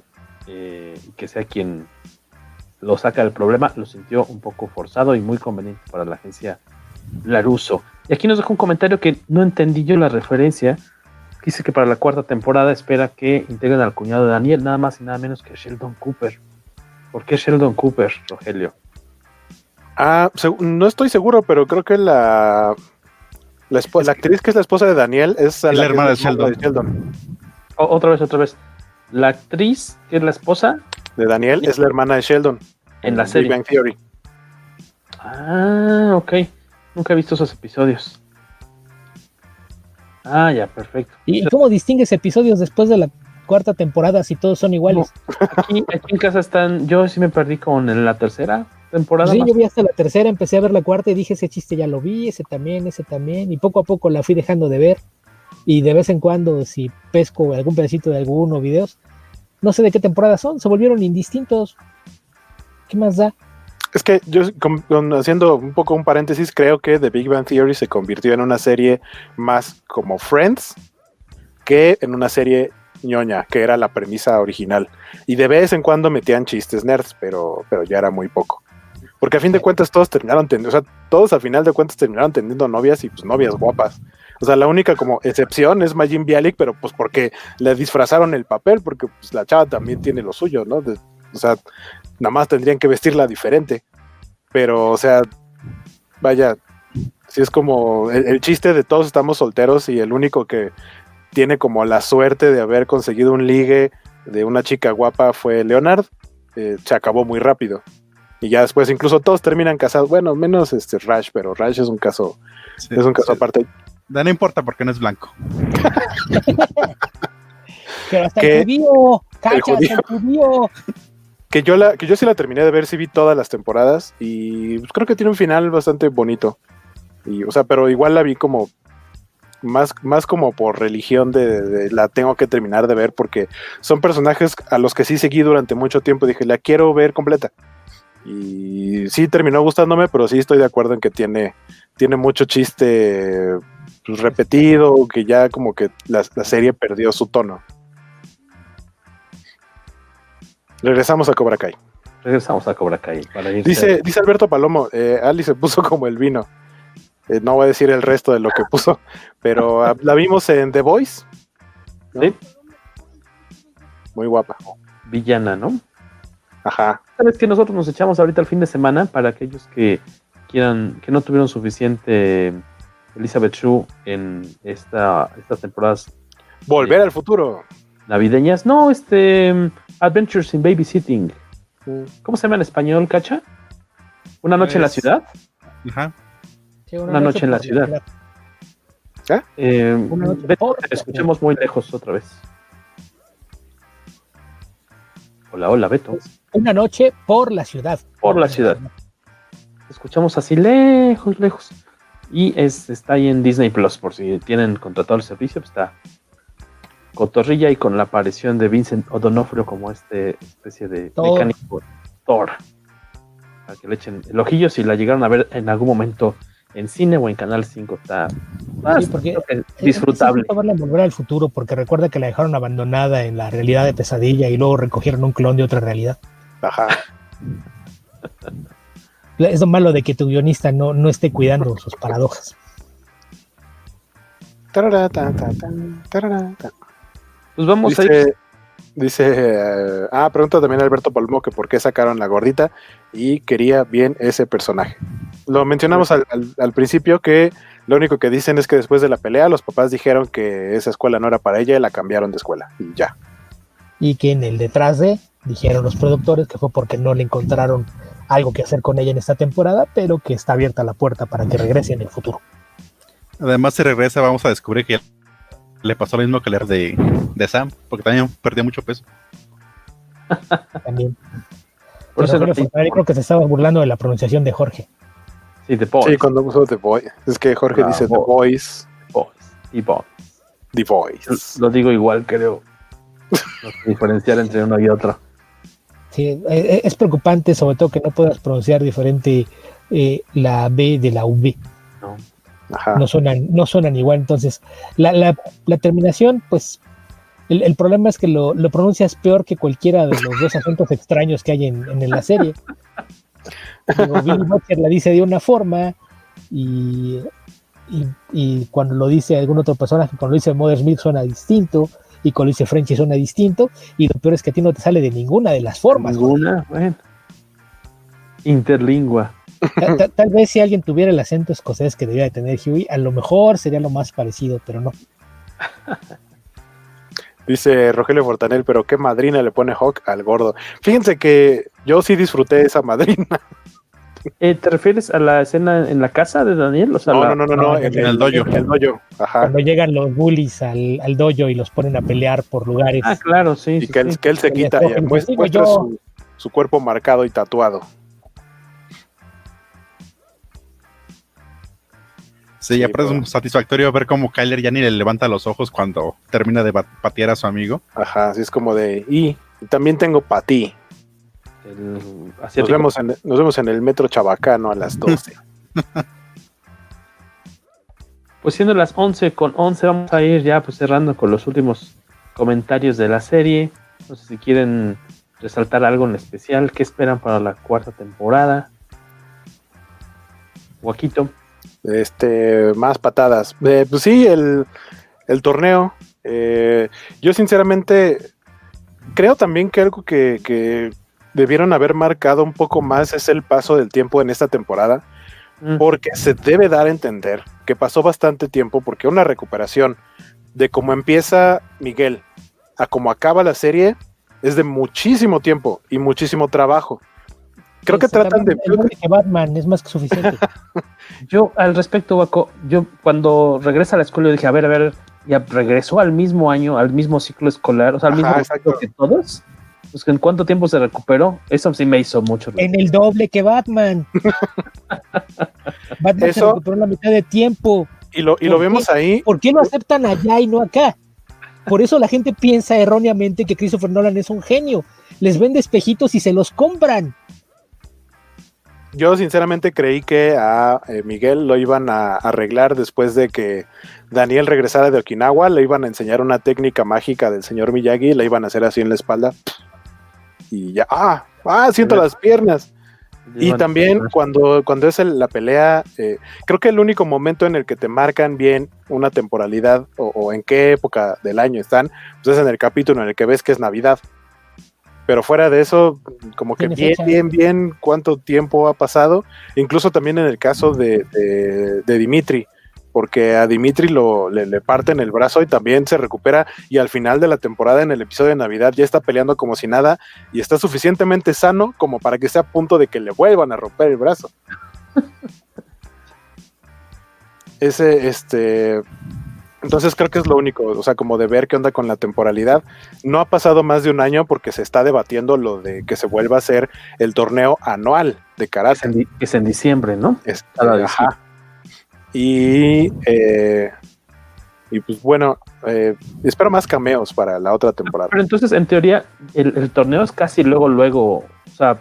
eh, que sea quien lo saca del problema, lo sintió un poco forzado y muy conveniente para la agencia Laruso. Y aquí nos dejó un comentario que no entendí yo la referencia. Dice que para la cuarta temporada espera que integren al cuñado de Daniel, nada más y nada menos que Sheldon Cooper. ¿Por qué Sheldon Cooper, Rogelio? Ah, no estoy seguro, pero creo que la la, la actriz que es la esposa de Daniel es la, la hermana de Sheldon. de Sheldon. Otra vez, otra vez. La actriz que es la esposa de Daniel es la hermana de Sheldon. En la serie. Big Bang Theory. Ah, ok. Nunca he visto esos episodios. Ah, ya, perfecto. ¿Y cómo distingues episodios después de la cuarta temporada si todos son iguales? No. Aquí, aquí, en casa están. Yo sí me perdí con la tercera temporada. Sí, más. yo vi hasta la tercera, empecé a ver la cuarta y dije: ese chiste ya lo vi, ese también, ese también. Y poco a poco la fui dejando de ver. Y de vez en cuando, si pesco algún pedacito de alguno videos, no sé de qué temporada son, se volvieron indistintos. ¿Qué más da? Es que yo, haciendo un poco un paréntesis, creo que The Big Bang Theory se convirtió en una serie más como Friends que en una serie ñoña, que era la premisa original. Y de vez en cuando metían chistes nerds, pero, pero ya era muy poco. Porque a fin de cuentas todos terminaron teniendo, o sea, todos al final de cuentas terminaron teniendo novias y pues novias guapas. O sea, la única como excepción es Majin Bialik, pero pues porque le disfrazaron el papel, porque pues la chava también tiene lo suyo, ¿no? De, o sea, nada más tendrían que vestirla diferente. Pero, o sea, vaya, si es como el, el, chiste de todos estamos solteros y el único que tiene como la suerte de haber conseguido un ligue de una chica guapa fue Leonard, eh, se acabó muy rápido. Y ya después incluso todos terminan casados, bueno, menos este Rash, pero Rash es un caso, sí, es un caso sí. aparte. No importa porque no es blanco. pero hasta que, el judío, cacha, el judío. Hasta el judío que yo la que yo sí la terminé de ver sí vi todas las temporadas y pues, creo que tiene un final bastante bonito y o sea pero igual la vi como más, más como por religión de, de, la tengo que terminar de ver porque son personajes a los que sí seguí durante mucho tiempo dije la quiero ver completa y sí terminó gustándome pero sí estoy de acuerdo en que tiene tiene mucho chiste pues, repetido que ya como que la, la serie perdió su tono Regresamos a Cobra Kai. Regresamos a Cobra Kai. Para dice, dice Alberto Palomo, eh, Ali se puso como el vino. Eh, no voy a decir el resto de lo que puso, pero la vimos en The Voice. ¿no? Sí. Muy guapa. Villana, ¿no? Ajá. Sabes que nosotros nos echamos ahorita el fin de semana para aquellos que quieran, que no tuvieron suficiente Elizabeth Shue en esta, estas temporadas. Volver eh, al futuro. Navideñas. No, este. Adventures in Babysitting. ¿Cómo se llama en español, Cacha? ¿Una noche en la ciudad? Ajá. Sí, una, una, noche, noche en la ciudad. ¿Eh? Eh, Beto, te escuchemos muy lejos otra vez. Hola, hola, Beto. Una noche por la ciudad. Por la ciudad. Escuchamos así lejos, lejos. Y es, está ahí en Disney Plus, por si tienen contratado el servicio, pues está cotorrilla y con la aparición de Vincent O'Donofrio como este especie de Thor. mecánico Thor. Para que le echen el ojillo si la llegaron a ver en algún momento en cine o en Canal 5. Está sí, porque disfrutable. Es verla volver al futuro, porque recuerda que la dejaron abandonada en la realidad de pesadilla y luego recogieron un clon de otra realidad. Ajá. Es lo malo de que tu guionista no, no esté cuidando sus paradojas. Pues vamos dice, a ir. Dice, eh, ah, pregunta también Alberto Palmo que por qué sacaron la gordita y quería bien ese personaje. Lo mencionamos al, al, al, principio que lo único que dicen es que después de la pelea los papás dijeron que esa escuela no era para ella y la cambiaron de escuela y ya. Y que en el detrás de, dijeron los productores que fue porque no le encontraron algo que hacer con ella en esta temporada, pero que está abierta la puerta para que regrese en el futuro. Además, si regresa, vamos a descubrir que le pasó lo mismo que el de, de Sam, porque también perdió mucho peso. también. Por eso creo que se estaba burlando de la pronunciación de Jorge. Sí, The Boys. Sí, cuando puso The Boys. Es que Jorge ah, dice The Boys. Boys. The Boys. The Boys. Lo digo igual, creo. No diferenciar entre uno y otro. Sí, es preocupante, sobre todo que no puedas pronunciar diferente eh, la B de la V. No. Ajá. No, suenan, no suenan igual. Entonces, la, la, la terminación, pues, el, el, problema es que lo, lo, pronuncias peor que cualquiera de los dos acentos extraños que hay en, en la serie. Digo, Billy Butcher la dice de una forma y, y, y, cuando lo dice algún otro personaje, cuando lo dice Mother Smith suena distinto y lo dice Frenchy suena distinto y lo peor es que a ti no te sale de ninguna de las formas. Ninguna, bueno. Interlingua. Tal, tal, tal, vez si alguien tuviera el acento escocés que debía de tener Huey, a lo mejor sería lo más parecido, pero no. Dice Rogelio Fortanel, pero qué madrina le pone Hawk al gordo. Fíjense que yo sí disfruté esa madrina. Eh, ¿Te refieres a la escena en la casa de Daniel? O sea, no, la... no, no, no, no, en, en, el dojo. En el dojo. Ajá. Cuando llegan los bullies al, al, dojo y los ponen a pelear por lugares. Ah, claro, sí. Y sí, que, él, sí. que, él, se quita y muestra, yo... su, su cuerpo marcado y tatuado. Sí, ya pero es satisfactorio ver cómo Kyler ya ni le levanta los ojos cuando termina de patear a su amigo. Ajá, así es como de, y, y también tengo para ti. Nos, vemos en, nos vemos en el metro Chabacano a las 12. pues siendo las 11 con 11, vamos a ir ya pues cerrando con los últimos comentarios de la serie. No sé si quieren resaltar algo en especial. ¿Qué esperan para la cuarta temporada? Guaquito. Este, más patadas. Eh, pues sí, el, el torneo. Eh, yo sinceramente creo también que algo que, que, debieron haber marcado un poco más es el paso del tiempo en esta temporada. Porque se debe dar a entender que pasó bastante tiempo porque una recuperación de cómo empieza Miguel a cómo acaba la serie es de muchísimo tiempo y muchísimo trabajo. Creo que tratan de... Que Batman es más que suficiente. yo, al respecto, Baco, yo cuando regresa a la escuela dije, a ver, a ver, ya regresó al mismo año, al mismo ciclo escolar, o sea, al Ajá, mismo ciclo que todos. Pues, ¿En cuánto tiempo se recuperó? Eso sí me hizo mucho. En el doble que Batman. Batman Eso... se recuperó en la mitad de tiempo. Y lo, y lo vemos qué? ahí. ¿Por qué lo aceptan allá y no acá? Por eso la gente piensa erróneamente que Christopher Nolan es un genio. Les vende espejitos y se los compran yo sinceramente creí que a eh, Miguel lo iban a arreglar después de que Daniel regresara de Okinawa, le iban a enseñar una técnica mágica del señor Miyagi, le iban a hacer así en la espalda y ya, ah, ah, siento las piernas. Y también cuando, cuando es el, la pelea, eh, creo que el único momento en el que te marcan bien una temporalidad o, o, en qué época del año están, pues es en el capítulo en el que ves que es Navidad. Pero fuera de eso, como que bien, bien, bien, cuánto tiempo ha pasado. Incluso también en el caso de, de, de Dimitri, porque a Dimitri lo, le, le, parten el brazo y también se recupera. Y al final de la temporada, en el episodio de Navidad, ya está peleando como si nada y está suficientemente sano como para que esté a punto de que le vuelvan a romper el brazo. Ese, este, entonces creo que es lo único, o sea, como de ver qué onda con la temporalidad. No ha pasado más de un año porque se está debatiendo lo de que se vuelva a hacer el torneo anual de karate. Es en, es en diciembre, ¿no? Es, ajá. Y, eh, y pues bueno, eh, espero más cameos para la otra temporada. Pero entonces, en teoría, el, el torneo es casi luego, luego, o sea,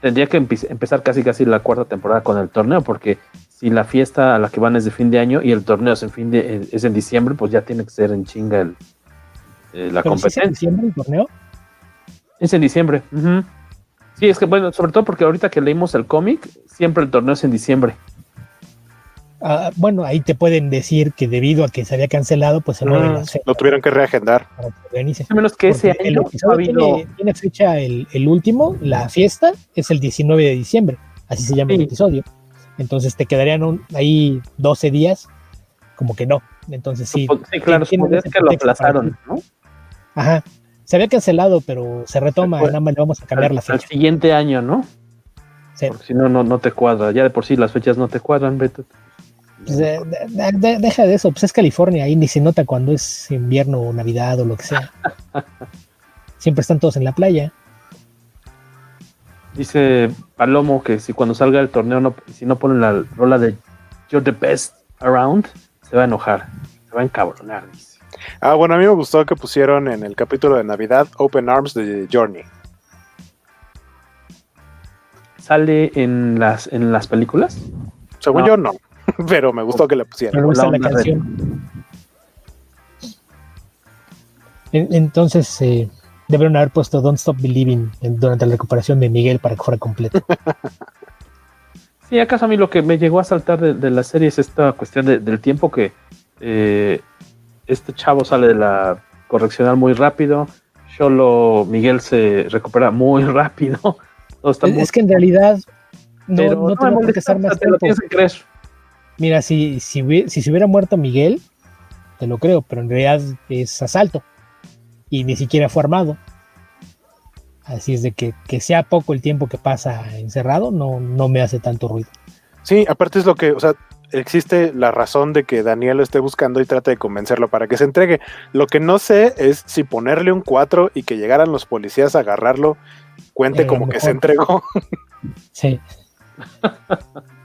tendría que empe empezar casi casi la cuarta temporada con el torneo porque si la fiesta a la que van es de fin de año y el torneo es en fin de es en diciembre, pues ya tiene que ser en chinga el, eh, la competencia. ¿Es en diciembre el torneo? Es en diciembre. Sí, es que bueno, sobre todo porque ahorita que leímos el cómic, siempre el torneo es en diciembre. Ah, bueno, ahí te pueden decir que debido a que se había cancelado, pues se lo, lo tuvieron que reagendar. A menos que ese año tiene, fecha el, último, la fiesta es el 19 de diciembre, así se llama el episodio. Entonces te quedarían ahí 12 días, como que no. Entonces sí. Sí, claro, es que lo aplazaron, ¿no? Ajá. Se había cancelado, pero se retoma, nada más le vamos a cambiar la fecha. El siguiente año, ¿no? Sí. Porque si no, no, no te cuadra. Ya de por sí las fechas no te cuadran, Beto. Pues, deja de eso, pues es California, ahí ni se nota cuando es invierno o Navidad o lo que sea. Siempre están todos en la playa. Dice Palomo que si cuando salga el torneo, no, si no ponen la rola de You're the best around, se va a enojar, se va a encabronar, dice. Ah, bueno, a mí me gustó que pusieron en el capítulo de Navidad Open Arms de Journey. ¿Sale en las, en las películas? Según yo, no. pero me gustó que la pusieran. Me gusta la, canción. Entonces, eh, debieron haber puesto Don't Stop Believing durante la recuperación de Miguel para que fuera completo. Sí, acaso a mí lo que me llegó a saltar de, la serie es esta cuestión del tiempo que eh, este chavo sale de la correccional muy rápido, solo Miguel se recupera muy rápido. es, que en realidad no, no, tengo que estar más tiempo. Mira, si, si, si se hubiera muerto Miguel, te lo creo, pero en realidad es asalto y ni siquiera fue armado. Así es de que, que sea poco el tiempo que pasa encerrado, no, no me hace tanto ruido. Sí, aparte es lo que, o sea, existe la razón de que Daniel lo esté buscando y trate de convencerlo para que se entregue. Lo que no sé es si ponerle un 4 y que llegaran los policías a agarrarlo, cuente eh, como que se entregó. Sí.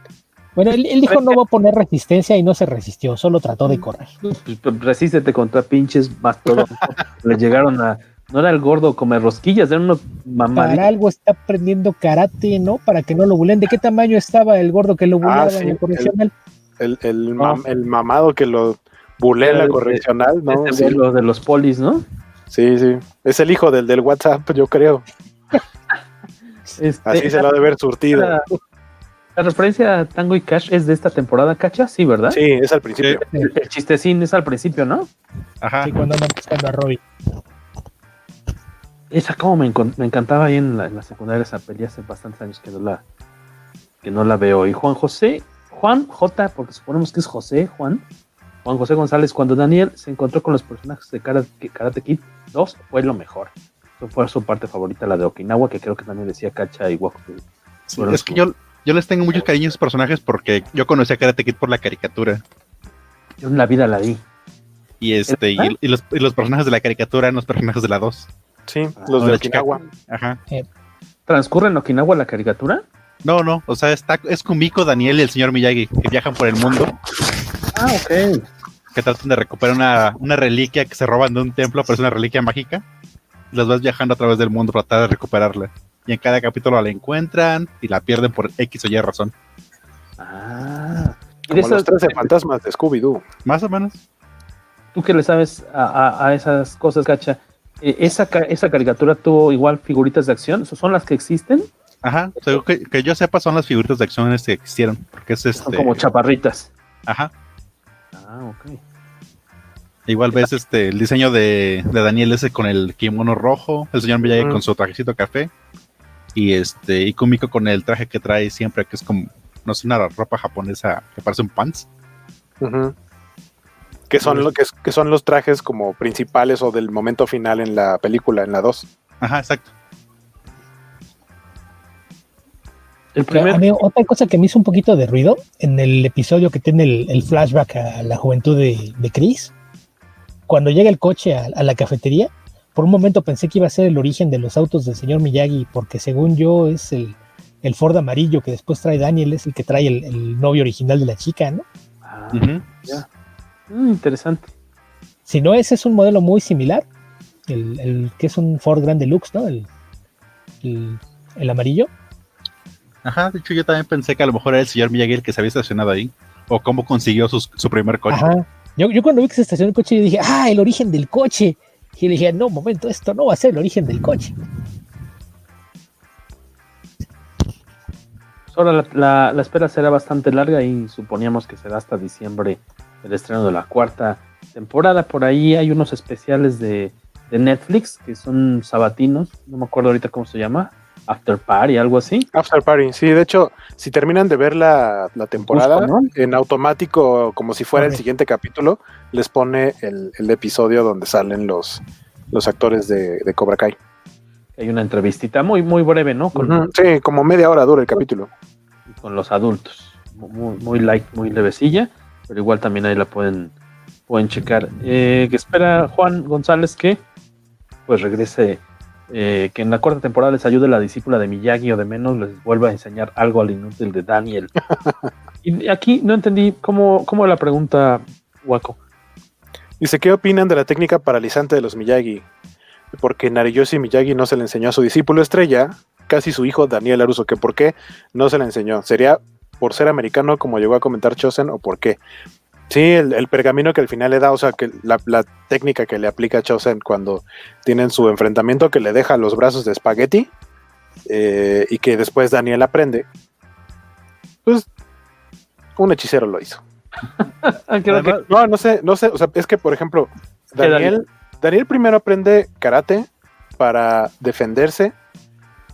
Bueno, él, dijo no va a poner resistencia y no se resistió, solo trató de correr. Pues, pues, resístete contra pinches todo. Le llegaron a. No era el gordo comer rosquillas, era uno mamá. Para algo está aprendiendo karate, ¿no? Para que no lo bulen. ¿De qué tamaño estaba el gordo que lo ah, bulaba en la correccional? El, el, mamado que lo bulea en la correccional, ¿no? Es el de los polis, ¿no? Sí, sí. Es el hijo del del WhatsApp, yo creo. Este, Así se lo ha de ver surtido. La referencia a Tango y Cash es de esta temporada, ¿cacha? Sí, ¿verdad? Sí, es al principio. El, chistecín es al principio, ¿no? Ajá. Sí, cuando andan buscando a Robbie. Esa como me, encantaba ahí en la, secundaria esa peli hace bastantes años que no la que no la veo. Y Juan José, Juan J, porque suponemos que es José, Juan, Juan José González, cuando Daniel se encontró con los personajes de Karate, Kid 2, fue lo mejor. Eso fue su parte favorita, la de Okinawa, que creo que también decía Cacha y Waku. Sí, es que yo, yo les tengo muchos cariños a esos personajes porque yo conocí a Karate Kid por la caricatura. Yo en la vida la vi. Y este, y, los, personajes de la caricatura eran los personajes de la 2. Sí, los de Okinawa. Ajá. Eh, ¿Transcurre en Okinawa la caricatura? No, no, o sea, está, es Kumiko, Daniel y el señor Miyagi que viajan por el mundo. Ah, ok. Que tratan de recuperar una, una reliquia que se roban de un templo, pero es una reliquia mágica. Las vas viajando a través del mundo para tratar de recuperarla y en cada capítulo la encuentran y la pierden por X o Y razón. Ah. Como los 13 fantasmas de Scooby-Doo. Más o menos. ¿Tú qué le sabes a, esas cosas, Cacha? Eh, ¿Esa, ¿Esa caricatura tuvo igual figuritas de acción? ¿Son las que existen? Ajá, que, yo sepa son las figuritas de acción que existieron. Porque es este... Son como chaparritas. Ajá. Ah, ok. Igual ves este el diseño de, Daniel ese con el kimono rojo, el señor Miyagi con su trajecito café y este y Kumiko con el traje que trae siempre que es como no sé una ropa japonesa que parece un pants. Que son lo que, que, son los trajes como principales o del momento final en la película en la 2 ajá exacto. El otra cosa que me hizo un poquito de ruido en el episodio que tiene el, flashback a la juventud de, de Chris cuando llega el coche a la cafetería por un momento pensé que iba a ser el origen de los autos del señor Miyagi, porque según yo es el, Ford amarillo que después trae Daniel, es el que trae el, novio original de la chica, ¿no? Ah, ya. Mm, interesante. Si no, ese es un modelo muy similar, el, que es un Ford Grande Lux, ¿no? El, el, amarillo. Ajá, de hecho yo también pensé que a lo mejor era el señor Miyagi el que se había estacionado ahí. O cómo consiguió su, su primer coche. Ajá. Yo, yo, cuando vi que se estacionó el coche, yo dije, ah, el origen del coche. Y le dije, no, momento, esto no va a ser el origen del coche. Ahora la, la, la, espera será bastante larga y suponíamos que será hasta diciembre el estreno de la cuarta temporada. Por ahí hay unos especiales de, de Netflix que son sabatinos, no me acuerdo ahorita cómo se llama, After Party, algo así. After Party, sí, de hecho, si terminan de ver la, la temporada, en automático, como si fuera okay. el siguiente capítulo, les pone el, el, episodio donde salen los, los actores de, de, Cobra Kai. Hay una entrevistita muy, muy breve, ¿no? Con, uh -huh. Sí, como media hora dura el capítulo. Con los adultos. Muy, muy light, muy levecilla, pero igual también ahí la pueden, pueden checar. Eh, que espera Juan González que pues regrese eh, que en la cuarta temporada les ayude la discípula de Miyagi o de menos les vuelva a enseñar algo al inútil de Daniel. y aquí no entendí cómo, cómo la pregunta, Waco. Dice, ¿qué opinan de la técnica paralizante de los Miyagi? Porque Nariyoshi Miyagi no se le enseñó a su discípulo estrella, casi su hijo Daniel Aruso, que por qué no se le enseñó. ¿Sería por ser americano, como llegó a comentar Chosen, o por qué? Sí, el, el, pergamino que al final le da, o sea, que la, la técnica que le aplica a Chosen cuando tienen su enfrentamiento, que le deja los brazos de espagueti eh, y que después Daniel aprende, pues un hechicero lo hizo. Además, no, no sé, no sé, o sea, es que por ejemplo, Daniel, Daniel primero aprende karate para defenderse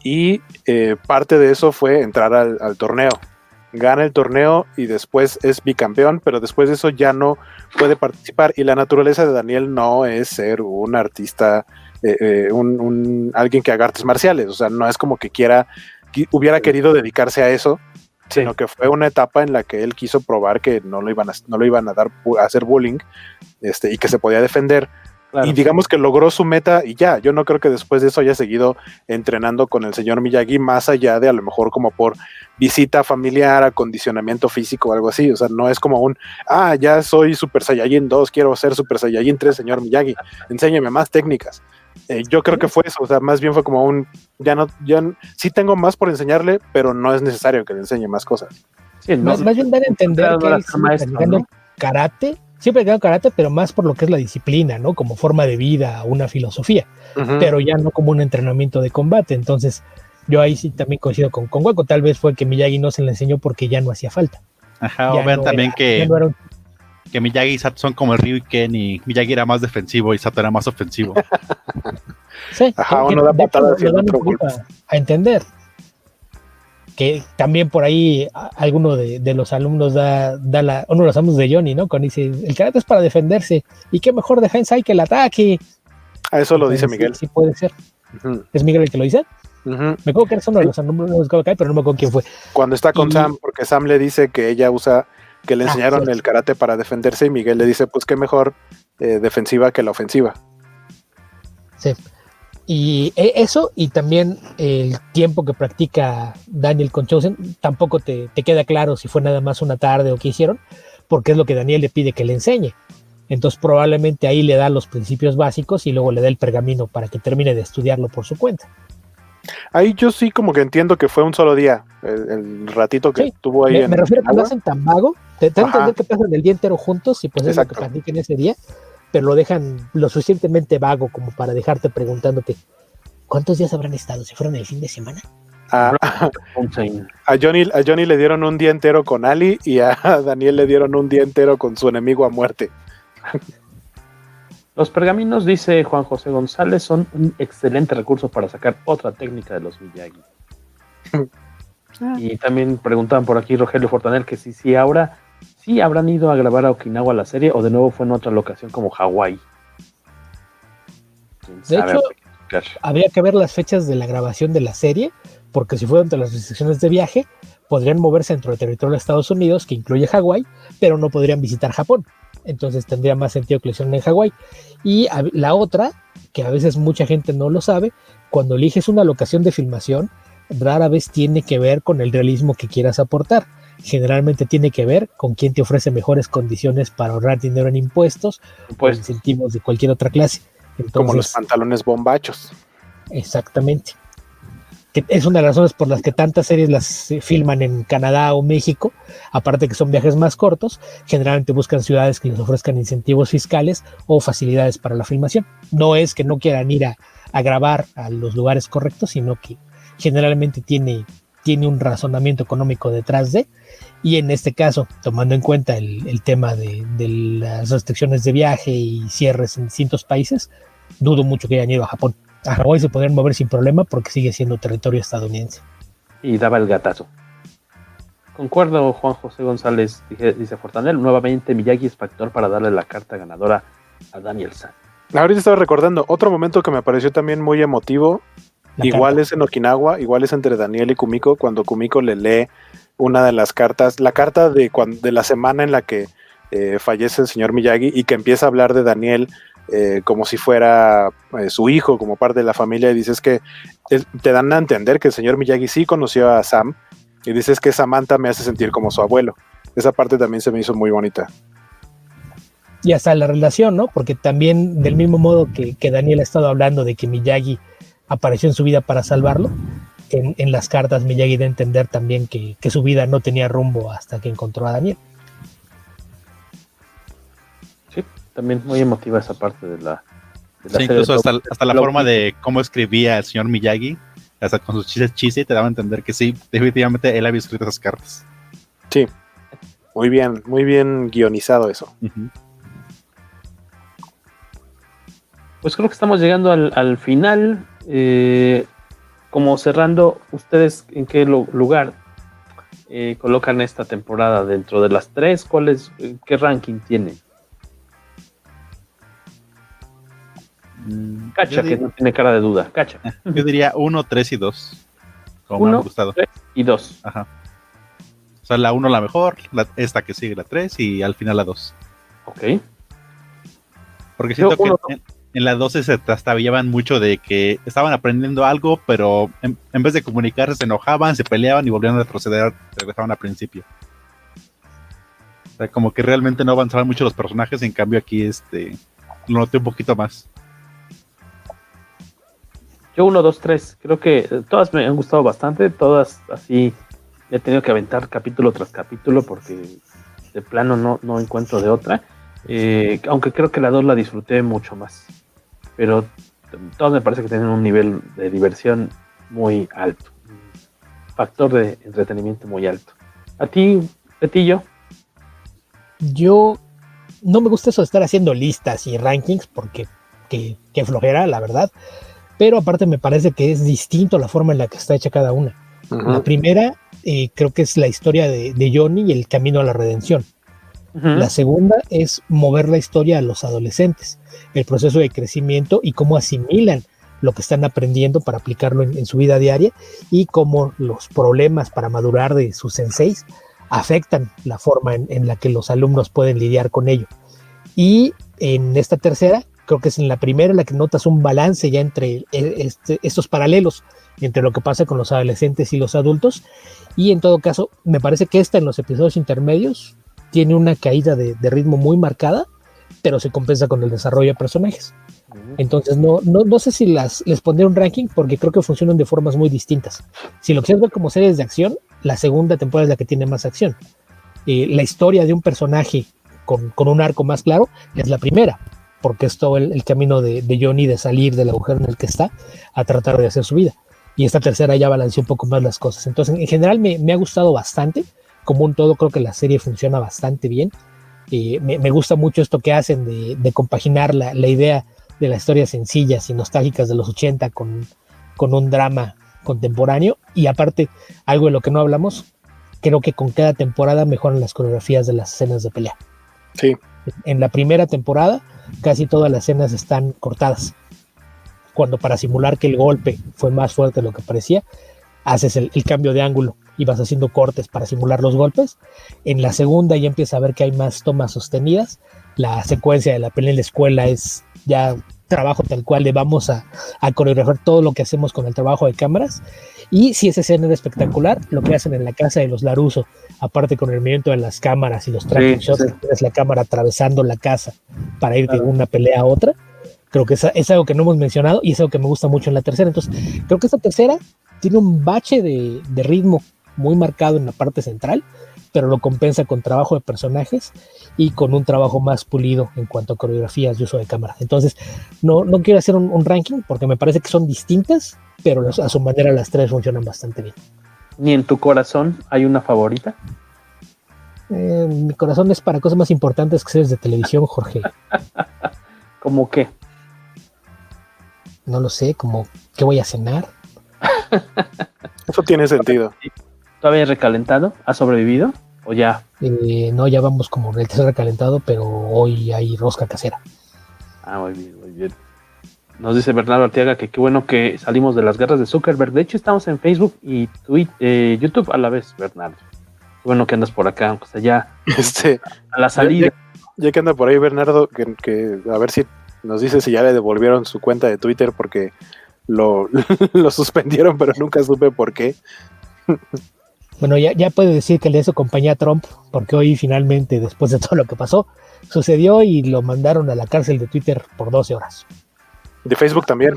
y eh, parte de eso fue entrar al, al torneo gana el torneo y después es bicampeón, pero después de eso ya no puede participar. Y la naturaleza de Daniel no es ser un artista, eh, eh, un, un, alguien que haga artes marciales. O sea, no es como que quiera, que hubiera querido dedicarse a eso, sí. sino que fue una etapa en la que él quiso probar que no lo iban a, no lo iban a dar a hacer bullying este, y que se podía defender. Claro. Y digamos que logró su meta y ya, yo no creo que después de eso haya seguido entrenando con el señor Miyagi más allá de a lo mejor como por visita familiar, acondicionamiento físico o algo así, o sea, no es como un, ah, ya soy Super Saiyajin 2, quiero ser Super Saiyajin 3, señor Miyagi, enséñame más técnicas. Eh, yo creo que fue eso, o sea, más bien fue como un, ya no, ya sí tengo más por enseñarle, pero no es necesario que le enseñe más cosas. Sí, más, más, bien dar a entender que él maestro, ¿no? karate siempre he karate, pero más por lo que es la disciplina, ¿no? Como forma de vida, una filosofía, uh -huh. pero ya no como un entrenamiento de combate. Entonces, yo ahí sí también coincido con, con Waco. Tal vez fue que Miyagi no se le enseñó porque ya no hacía falta. Ajá, ya o vean no también era, que, no un... que Miyagi y Sato son como el Ryu y Ken y Miyagi era más defensivo y Sato era más ofensivo. sí, Ajá, uno da patadas el otro. A entender que también por ahí alguno de, de los alumnos da, da, la, uno de los alumnos de Johnny, ¿no? Cuando dice, el karate es para defenderse, y qué mejor defensa hay que el ataque. A eso lo dice Miguel. Sí, sí puede ser. Uh -huh. ¿Es Miguel el que lo dice? Uh -huh. Me acuerdo que eres uno de los alumnos de pero no me acuerdo quién fue. Cuando está con y... Sam, porque Sam le dice que ella usa, que le enseñaron ah, el karate para defenderse, y Miguel le dice, pues qué mejor eh, defensiva que la ofensiva. Sí. Y e, eso, y también el tiempo que practica Daniel con Chosen, tampoco te, te, queda claro si fue nada más una tarde o qué hicieron, porque es lo que Daniel le pide que le enseñe. Entonces probablemente ahí le da los principios básicos y luego le da el pergamino para que termine de estudiarlo por su cuenta. Ahí yo sí como que entiendo que fue un solo día, el, el ratito que sí, tuvo ahí. Me, en, me refiero a que lo hacen tan vago, te, te entender que pasan el día entero juntos y pues Exacto. es lo que practiquen ese día, pero lo dejan lo suficientemente vago como para dejarte preguntándote cuántos días habrán estado, si fueron el fin de semana. A, a, Johnny, a Johnny le dieron un día entero con Ali y a Daniel le dieron un día entero con su enemigo a muerte. Los pergaminos, dice Juan José González, son un excelente recurso para sacar otra técnica de los Miyagi. y también preguntaban por aquí Rogelio Fortanel que si, si ahora sí habrán ido a grabar a Okinawa la serie o de nuevo fue en otra locación como Hawái. De hecho, habría que ver las fechas de la grabación de la serie, porque si fueron entre las restricciones de viaje, podrían moverse dentro del territorio de Estados Unidos, que incluye Hawái, pero no podrían visitar Japón. Entonces tendría más sentido que lo hicieran en Hawái. Y la otra, que a veces mucha gente no lo sabe, cuando eliges una locación de filmación, rara vez tiene que ver con el realismo que quieras aportar generalmente tiene que ver con quién te ofrece mejores condiciones para ahorrar dinero en impuestos pues, o incentivos de cualquier otra clase. Entonces, como los pantalones bombachos. Exactamente. que es una de las razones por las que tantas series las filman en Canadá o México, aparte que son viajes más cortos, generalmente buscan ciudades que les ofrezcan incentivos fiscales o facilidades para la filmación. No es que no quieran ir a, grabar a los lugares correctos, sino que generalmente tiene, tiene un razonamiento económico detrás de, y en este caso, tomando en cuenta el, tema de, de, las restricciones de viaje y cierres en distintos países, dudo mucho que hayan ido a Japón a Hawái se podrían mover sin problema porque sigue siendo territorio estadounidense. Y daba el gatazo. Concuerdo, Juan José González, dice Fortanel, nuevamente Miyagi es factor para darle la carta ganadora a Daniel San. Ahorita estaba recordando otro momento que me pareció también muy emotivo. igual es en Okinawa, igual es entre Daniel y Kumiko, cuando Kumiko le lee una de las cartas, la carta de, de la semana en la que eh, fallece el señor Miyagi y que empieza a hablar de Daniel eh, como si fuera eh, su hijo, como parte de la familia, y dices que te dan a entender que el señor Miyagi sí conoció a Sam, y dices que Samantha me hace sentir como su abuelo. Esa parte también se me hizo muy bonita. Y hasta la relación, ¿no? Porque también del mismo modo que, Daniel ha estado hablando de que Miyagi apareció en su vida para salvarlo, en, las cartas Miyagi da a entender también que, que su vida no tenía rumbo hasta que encontró a Daniel. también muy emotiva esa parte de la, sí, incluso hasta, la forma de cómo escribía el señor Miyagi, hasta con sus chistes chistes, te daba a entender que sí, definitivamente él había escrito esas cartas. Sí, muy bien, muy bien guionizado eso. Pues creo que estamos llegando al, final. Eh, como cerrando, ¿ustedes en qué lugar eh, colocan esta temporada dentro de las tres? ¿Cuál es, ¿Qué ranking tiene? Mm, Cacha, que no tiene cara de duda. Cacha. Yo diría 1, 3 y 2. Como uno, me han gustado. y 2. Ajá. O sea, la 1 la mejor, esta que sigue la 3 y al final la 2. Ok. Porque siento que en, la 12 se trastabillaban mucho de que estaban aprendiendo algo, pero en, vez de comunicarse se enojaban, se peleaban y volvían a retroceder, regresaban al principio. O sea, como que realmente no avanzaban mucho los personajes, en cambio aquí este lo noté un poquito más. Yo uno, dos, tres. Creo que todas me han gustado bastante. Todas así he tenido que aventar capítulo tras capítulo porque de plano no, no encuentro de otra. Eh, aunque creo que la dos la disfruté mucho más. Pero todas me parece que tienen un nivel de diversión muy alto. factor de entretenimiento muy alto. ¿A ti, Petillo? Yo no me gusta eso de estar haciendo listas y rankings porque que, que flojera, la verdad pero aparte me parece que es distinto la forma en la que está hecha cada una. La primera eh, creo que es la historia de, Johnny y el camino a la redención. La segunda es mover la historia a los adolescentes, el proceso de crecimiento y cómo asimilan lo que están aprendiendo para aplicarlo en, su vida diaria y cómo los problemas para madurar de sus senseis afectan la forma en la que los alumnos pueden lidiar con ello. Y en esta tercera creo que es en la primera en la que notas un balance ya entre eh, este, estos paralelos entre lo que pasa con los adolescentes y los adultos. Y en todo caso, me parece que esta en los episodios intermedios tiene una caída de, ritmo muy marcada, pero se compensa con el desarrollo de personajes. Entonces, no, no, no sé si las, les pondré un ranking porque creo que funcionan de formas muy distintas. Si lo quieres ver como series de acción, la segunda temporada es la que tiene más acción. Eh, la historia de un personaje con, con, un arco más claro es la primera porque es todo el, camino de, Johnny de salir del agujero en el que está a tratar de hacer su vida. Y esta tercera ya balanceó un poco más las cosas. Entonces, en general me, ha gustado bastante. Como un todo, creo que la serie funciona bastante bien. Eh, me, gusta mucho esto que hacen de, compaginar la, idea de las historias sencillas y nostálgicas de los 80 con, con un drama contemporáneo. Y aparte, algo de lo que no hablamos, creo que con cada temporada mejoran las coreografías de las escenas de pelea. Sí. En la primera temporada casi todas las escenas están cortadas. Cuando para simular que el golpe fue más fuerte de lo que parecía, haces el, cambio de ángulo y vas haciendo cortes para simular los golpes. En la segunda ya empieza a ver que hay más tomas sostenidas. La secuencia de la pelea en la escuela es ya trabajo tal cual de vamos a, a coreografar todo lo que hacemos con el trabajo de cámaras. Y si esa escena es espectacular, lo que hacen en la casa de los Laruso, aparte con el movimiento de las cámaras y los tracking shots, es la cámara atravesando la casa para ir de una pelea a otra, creo que es, es, algo que no hemos mencionado y es algo que me gusta mucho en la tercera. Entonces, creo que esta tercera tiene un bache de, de ritmo muy marcado en la parte central, pero lo compensa con trabajo de personajes y con un trabajo más pulido en cuanto a coreografías y uso de cámara. Entonces, no, no quiero hacer un, un ranking porque me parece que son distintas, pero a su manera las tres funcionan bastante bien. ¿Ni en tu corazón hay una favorita? Eh, mi corazón es para cosas más importantes que series de televisión, Jorge. ¿Cómo qué? No lo sé, como ¿qué voy a cenar? Eso tiene sentido. ¿Todavía recalentado? ¿Ha sobrevivido? ¿O ya? Eh, no, ya vamos como el tercer recalentado, pero hoy hay rosca casera. Ah, muy bien, muy bien. Nos dice Bernardo Arteaga que qué bueno que salimos de las guerras de Zuckerberg. De hecho, estamos en Facebook y Twitter, eh, YouTube a la vez, Bernardo. Qué bueno que andas por acá, aunque sea ya este, a la salida. Ya, ya, que anda por ahí, Bernardo, que, que, a ver si nos dice si ya le devolvieron su cuenta de Twitter porque lo, lo suspendieron, pero nunca supe por qué. Bueno, ya, ya puede decir que le hizo compañía a Trump, porque hoy finalmente, después de todo lo que pasó, sucedió y lo mandaron a la cárcel de Twitter por 12 horas. De Facebook también.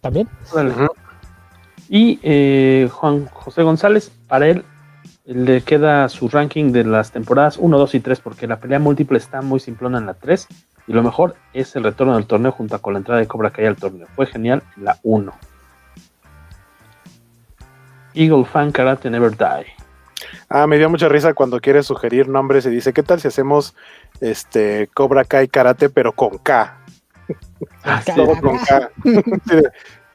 ¿También? Uh -huh. Y eh, Juan José González, para él le queda su ranking de las temporadas 1, 2 y 3, porque la pelea múltiple está muy simplona en la 3, y lo mejor es el retorno del torneo junto con la entrada de Cobra Kai al torneo. Fue genial en la 1. Eagle Fan Karate Never Die. Ah, me dio mucha risa cuando quiere sugerir nombres y dice, ¿qué tal si hacemos este Cobra Kai Karate pero con K? Ah, sí. Todo con K.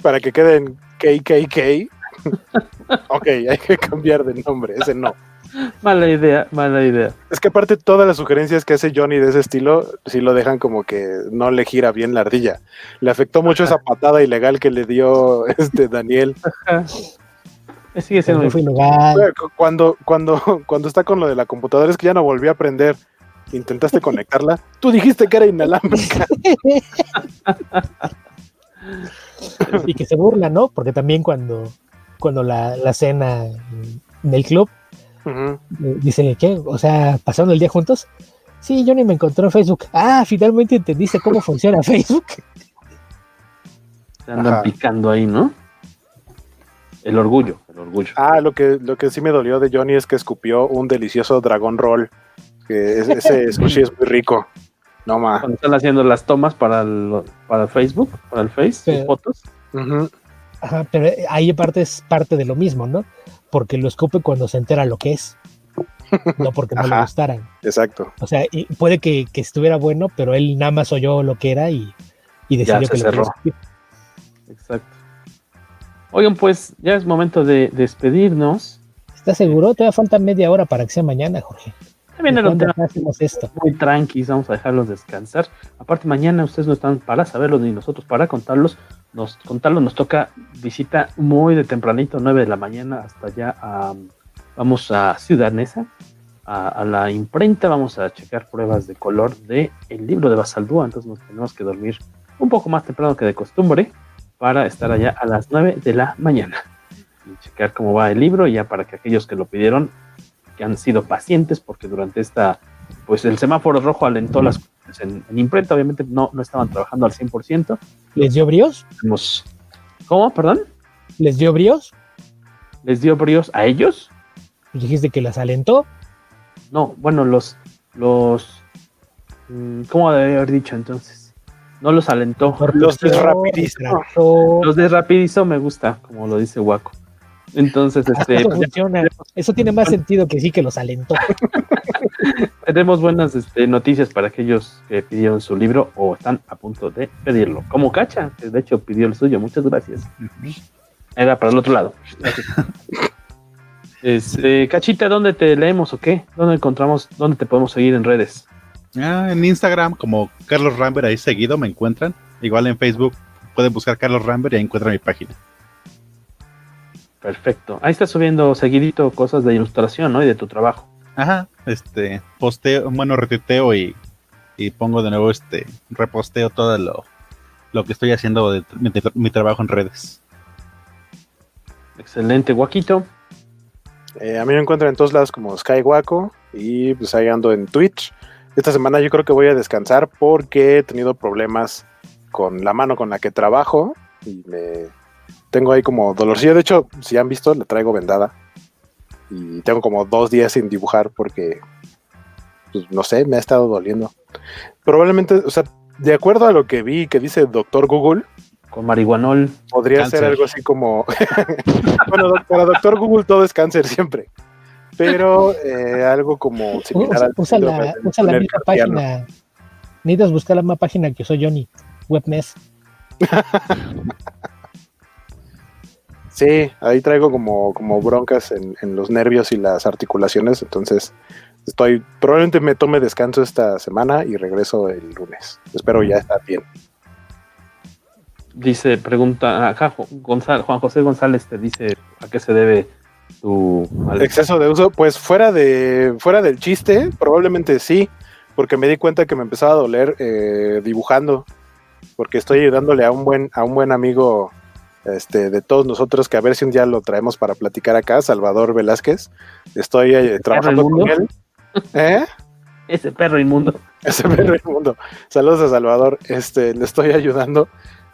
Para que queden KKK. ok, hay que cambiar de nombre, ese no. Mala idea, mala idea. Es que aparte todas las sugerencias que hace Johnny de ese estilo, sí lo dejan como que no le gira bien la ardilla. Le afectó mucho esa patada ilegal que le dio este Daniel. Sigue siendo fue ilegal. Cuando, cuando, cuando está con lo de la computadora, es que ya no volvió a aprender. Intentaste conectarla. Tú dijiste que era inalámbrica. y que se burla, ¿no? Porque también cuando, cuando la, la cena en el club, uh -huh. dicen que, o sea, pasando el día juntos. Sí, Johnny me encontró en Facebook. Ah, finalmente entendiste cómo funciona Facebook. Se andan Ajá. picando ahí, ¿no? El orgullo, el orgullo. Ah, lo que, lo que sí me dolió de Johnny es que escupió un delicioso dragón roll. Que es, ese sushi es muy rico. No más. Cuando están haciendo las tomas para el, para el Facebook, para el Face, pero, fotos. Uh -huh. Ajá, pero ahí aparte es parte de lo mismo, ¿no? Porque lo escupe cuando se entera lo que es. No porque no Ajá, le gustaran. Exacto. O sea, y puede que, que, estuviera bueno, pero él nada más oyó lo que era y, y decidió ya se que cerró. lo Exacto. Oigan, pues ya es momento de despedirnos. ¿Estás seguro? Todavía falta media hora para que sea mañana, Jorge. También el hotel hacemos esto. Muy tranquilos, vamos a dejarlos descansar. Aparte, mañana ustedes no están para saberlos ni nosotros para contarlos. Nos contarlos nos toca visita muy de tempranito, 9 de la mañana, hasta allá a, vamos a Ciudad Neza, a, a, la imprenta, vamos a checar pruebas de color de el libro de Basaldúa, entonces nos tenemos que dormir un poco más temprano que de costumbre para estar allá a las 9 de la mañana y checar cómo va el libro, ya para que aquellos que lo pidieron, que han sido pacientes, porque durante esta, pues el semáforo rojo alentó las cosas en, en imprenta, obviamente no, no estaban trabajando al 100%. ¿Les dio bríos? ¿Cómo? ¿Perdón? ¿Les dio bríos? ¿Les dio bríos a ellos? Pues dijiste que las alentó. No, bueno, los, los, mm, ¿cómo debe haber dicho entonces? No los alentó. Los desrapidizó. Los desrapidizó me gusta, como lo dice Waco. Entonces, este. Eso funciona. Eso tiene más sentido que sí que los alentó. Tenemos buenas este, noticias para aquellos que pidieron su libro o están a punto de pedirlo. Como Cacha, que de hecho pidió el suyo. Muchas gracias. Era para el otro lado. Este, Cachita, ¿dónde te leemos o qué? ¿Dónde encontramos, dónde te podemos seguir en redes? Ah, en Instagram, como Carlos Rambert, ahí seguido me encuentran. Igual en Facebook pueden buscar Carlos Rambert y ahí encuentran mi página. Perfecto. Ahí estás subiendo seguidito cosas de ilustración, ¿no? Y de tu trabajo. Ajá. Este, posteo, bueno, retuiteo y, y pongo de nuevo este, reposteo todo lo, lo que estoy haciendo de, mi, de, mi trabajo en redes. Excelente, Guaquito. Eh, a mí me encuentran en todos lados como Skywaco y pues ahí ando en Twitch. Esta semana yo creo que voy a descansar porque he tenido problemas con la mano con la que trabajo y me, tengo ahí como dolorcillo. De hecho, si han visto, le traigo vendada. Y tengo como dos días sin dibujar porque, pues, no sé, me ha estado doliendo. Probablemente, o sea, de acuerdo a lo que vi que dice Doctor Google, con marihuanol. Podría cáncer. ser algo así como. bueno, para Doctor Google todo es cáncer siempre. Pero eh, algo como. Usa, usa, la, usa la misma página. Necesitas buscar la misma página que soy Johnny. Webmes. sí, ahí traigo como, como broncas en, en los nervios y las articulaciones. Entonces, estoy. Probablemente me tome descanso esta semana y regreso el lunes. Espero ya estar bien. Dice, pregunta, acá Gonzalo, Juan José González te dice a qué se debe tu exceso de uso. Pues fuera de fuera del chiste, probablemente sí, porque me di cuenta que me empezaba a doler eh, dibujando, porque estoy ayudándole a un buen a un buen amigo este, de todos nosotros que a ver si un día lo traemos para platicar acá, Salvador Velázquez. Estoy eh, trabajando con él. ¿Eh? Ese perro inmundo. Ese perro inmundo. Saludos a Salvador. Este, le estoy ayudando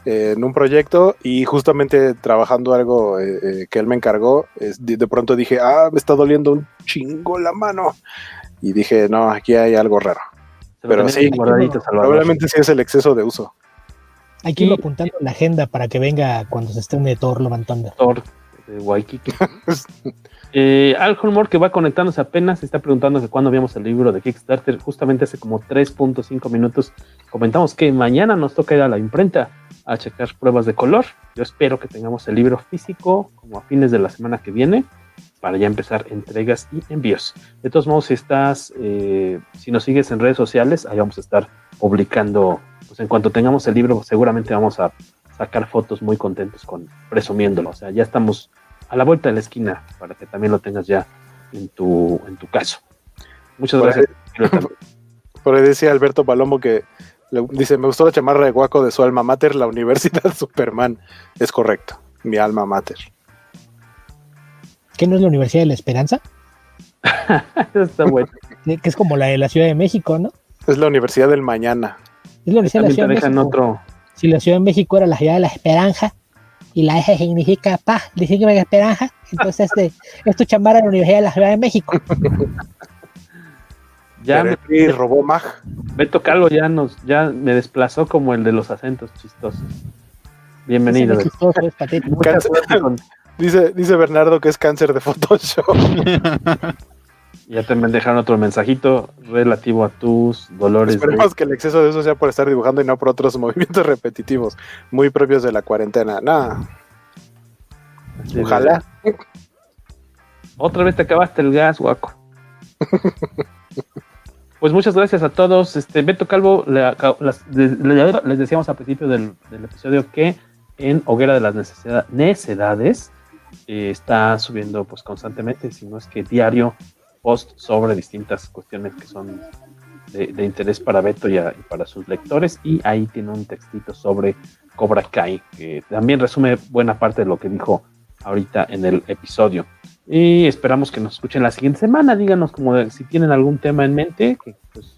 en un proyecto y justamente trabajando algo eh, eh, que él me encargó, de, pronto dije, ah, me está doliendo un chingo la mano. Y dije, no, aquí hay algo raro. Pero sí, probablemente sí es el exceso de uso. Hay que irlo apuntando en la agenda para que venga cuando se estrene Thor Love Thor, de Waikiki. eh, Al Holmore, que va conectándose apenas, está preguntando que cuándo vimos el libro de Kickstarter. Justamente hace como 3.5 minutos comentamos que mañana nos toca ir a la imprenta a checar pruebas de color. Yo espero que tengamos el libro físico como a fines de la semana que viene para ya empezar entregas y envíos. De todos modos, si estás, eh, si nos sigues en redes sociales, ahí vamos a estar publicando, pues en cuanto tengamos el libro, seguramente vamos a sacar fotos muy contentos con presumiéndolo. O sea, ya estamos a la vuelta de la esquina para que también lo tengas ya en tu, en tu caso. Muchas gracias. por ahí decía Alberto Palomo que dice, me gustó la chamarra de Guaco de su alma mater, la Universidad Superman. Es correcto, mi alma mater. ¿Qué no es la Universidad de la Esperanza? Está bueno. Que es como la de la Ciudad de México, ¿no? Es la Universidad del Mañana. Es la Universidad de la Ciudad de México. Otro... Si la Ciudad de México era la Ciudad de la Esperanza y la eje significa paz, significa esperanza, entonces este, es tu chamarra de la Universidad de la Ciudad de México. Ya me robó Mag. Beto Calvo ya nos, ya me desplazó como el de los acentos chistosos. Bienvenido. dice, dice Bernardo que es cáncer de Photoshop. ya te dejaron otro mensajito relativo a tus dolores. Esperemos que el exceso de eso sea por estar dibujando y no por otros movimientos repetitivos, muy propios de la cuarentena. Nada. Ojalá. Otra vez te acabaste el gas, guaco. Pues muchas gracias a todos. Este Beto Calvo, les decíamos al principio del, episodio que en Hoguera de las Necedades eh, está subiendo pues constantemente, si no es que diario, post sobre distintas cuestiones que son de, interés para Beto y, para sus lectores. Y ahí tiene un textito sobre Cobra Kai, que también resume buena parte de lo que dijo ahorita en el episodio. Y esperamos que nos escuchen la siguiente semana. Díganos como si tienen algún tema en mente que, pues,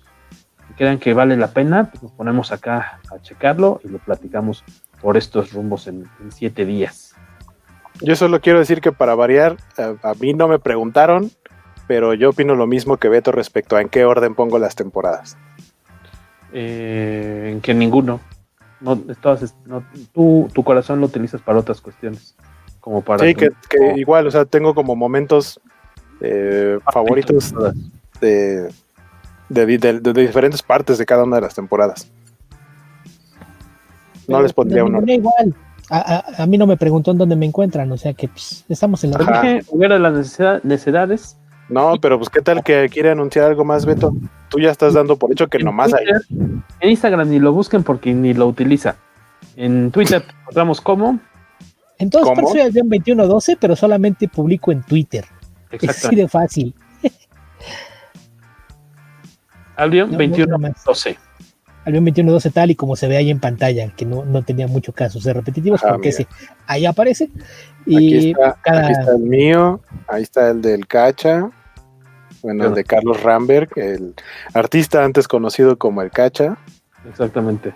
crean que vale la pena, pues nos ponemos acá a checarlo y lo platicamos por estos rumbos en, siete días. Yo solo quiero decir que para variar, a, mí no me preguntaron, pero yo opino lo mismo que Beto respecto a en qué orden pongo las temporadas. Eh, en que ninguno. No, todas, no, tú, tu corazón lo utilizas para otras cuestiones. Como para sí, que, igual, o sea, tengo como momentos eh, favoritos de, de, diferentes partes de cada una de las temporadas. No les pondría uno. Igual. A, mí no me preguntó en dónde me encuentran, o sea que pues, estamos en la dije, de las necesidades. No, pero pues qué tal que quiere anunciar algo más, Beto. Tú ya estás dando por hecho que nomás hay. En Instagram ni lo busquen porque ni lo utiliza. En Twitter encontramos como en todas partes soy Albion 2112, pero solamente publico en Twitter. Es así de fácil. Albion 2112. Albion 2112 tal y como se ve ahí en pantalla, que no, tenía mucho casos de repetitivos, porque ese, ahí aparece. Y aquí está, el mío, ahí está el del Cacha, bueno, el de Carlos Ramberg, el artista antes conocido como el Cacha. Exactamente.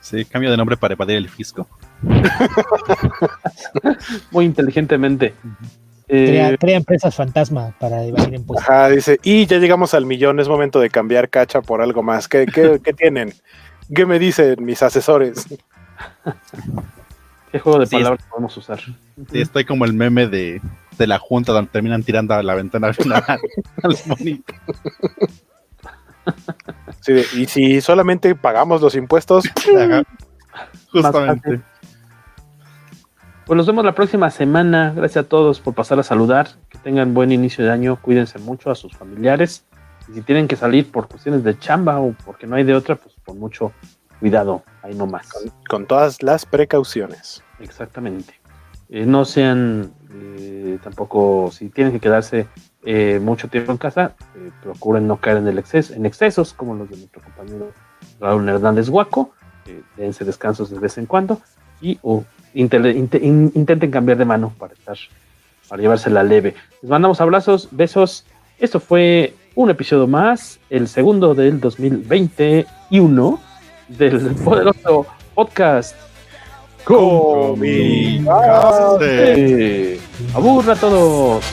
Sí, cambio de nombre para evadir el fisco. Muy inteligentemente. Crea, eh, crea, empresas fantasma para evadir impuestos. Ajá, dice, y ya llegamos al millón, es momento de cambiar cacha por algo más. ¿Qué, qué, qué tienen? ¿Qué me dicen mis asesores? ¿Qué juego de palabras podemos usar? Sí, estoy como el meme de, de la junta donde terminan tirando a la ventana final al monito. Sí, y si solamente pagamos los impuestos, justamente. Pues nos vemos la próxima semana. Gracias a todos por pasar a saludar. Que tengan buen inicio de año. Cuídense mucho a sus familiares. Y si tienen que salir por cuestiones de chamba o porque no hay de otra, pues con mucho cuidado. Ahí nomás. Con, con todas las precauciones. Exactamente. Eh, no sean eh, tampoco, si tienen que quedarse eh, mucho tiempo en casa, eh, procuren no caer en el exceso, en excesos como los de nuestro compañero Raúl Hernández Guaco. dense descansos de vez en cuando y o intenten cambiar de mano para estar, para llevársela leve. Les mandamos abrazos, besos. Esto fue un episodio más, el segundo del 2021 del poderoso podcast. Comicase. Aburra a todos.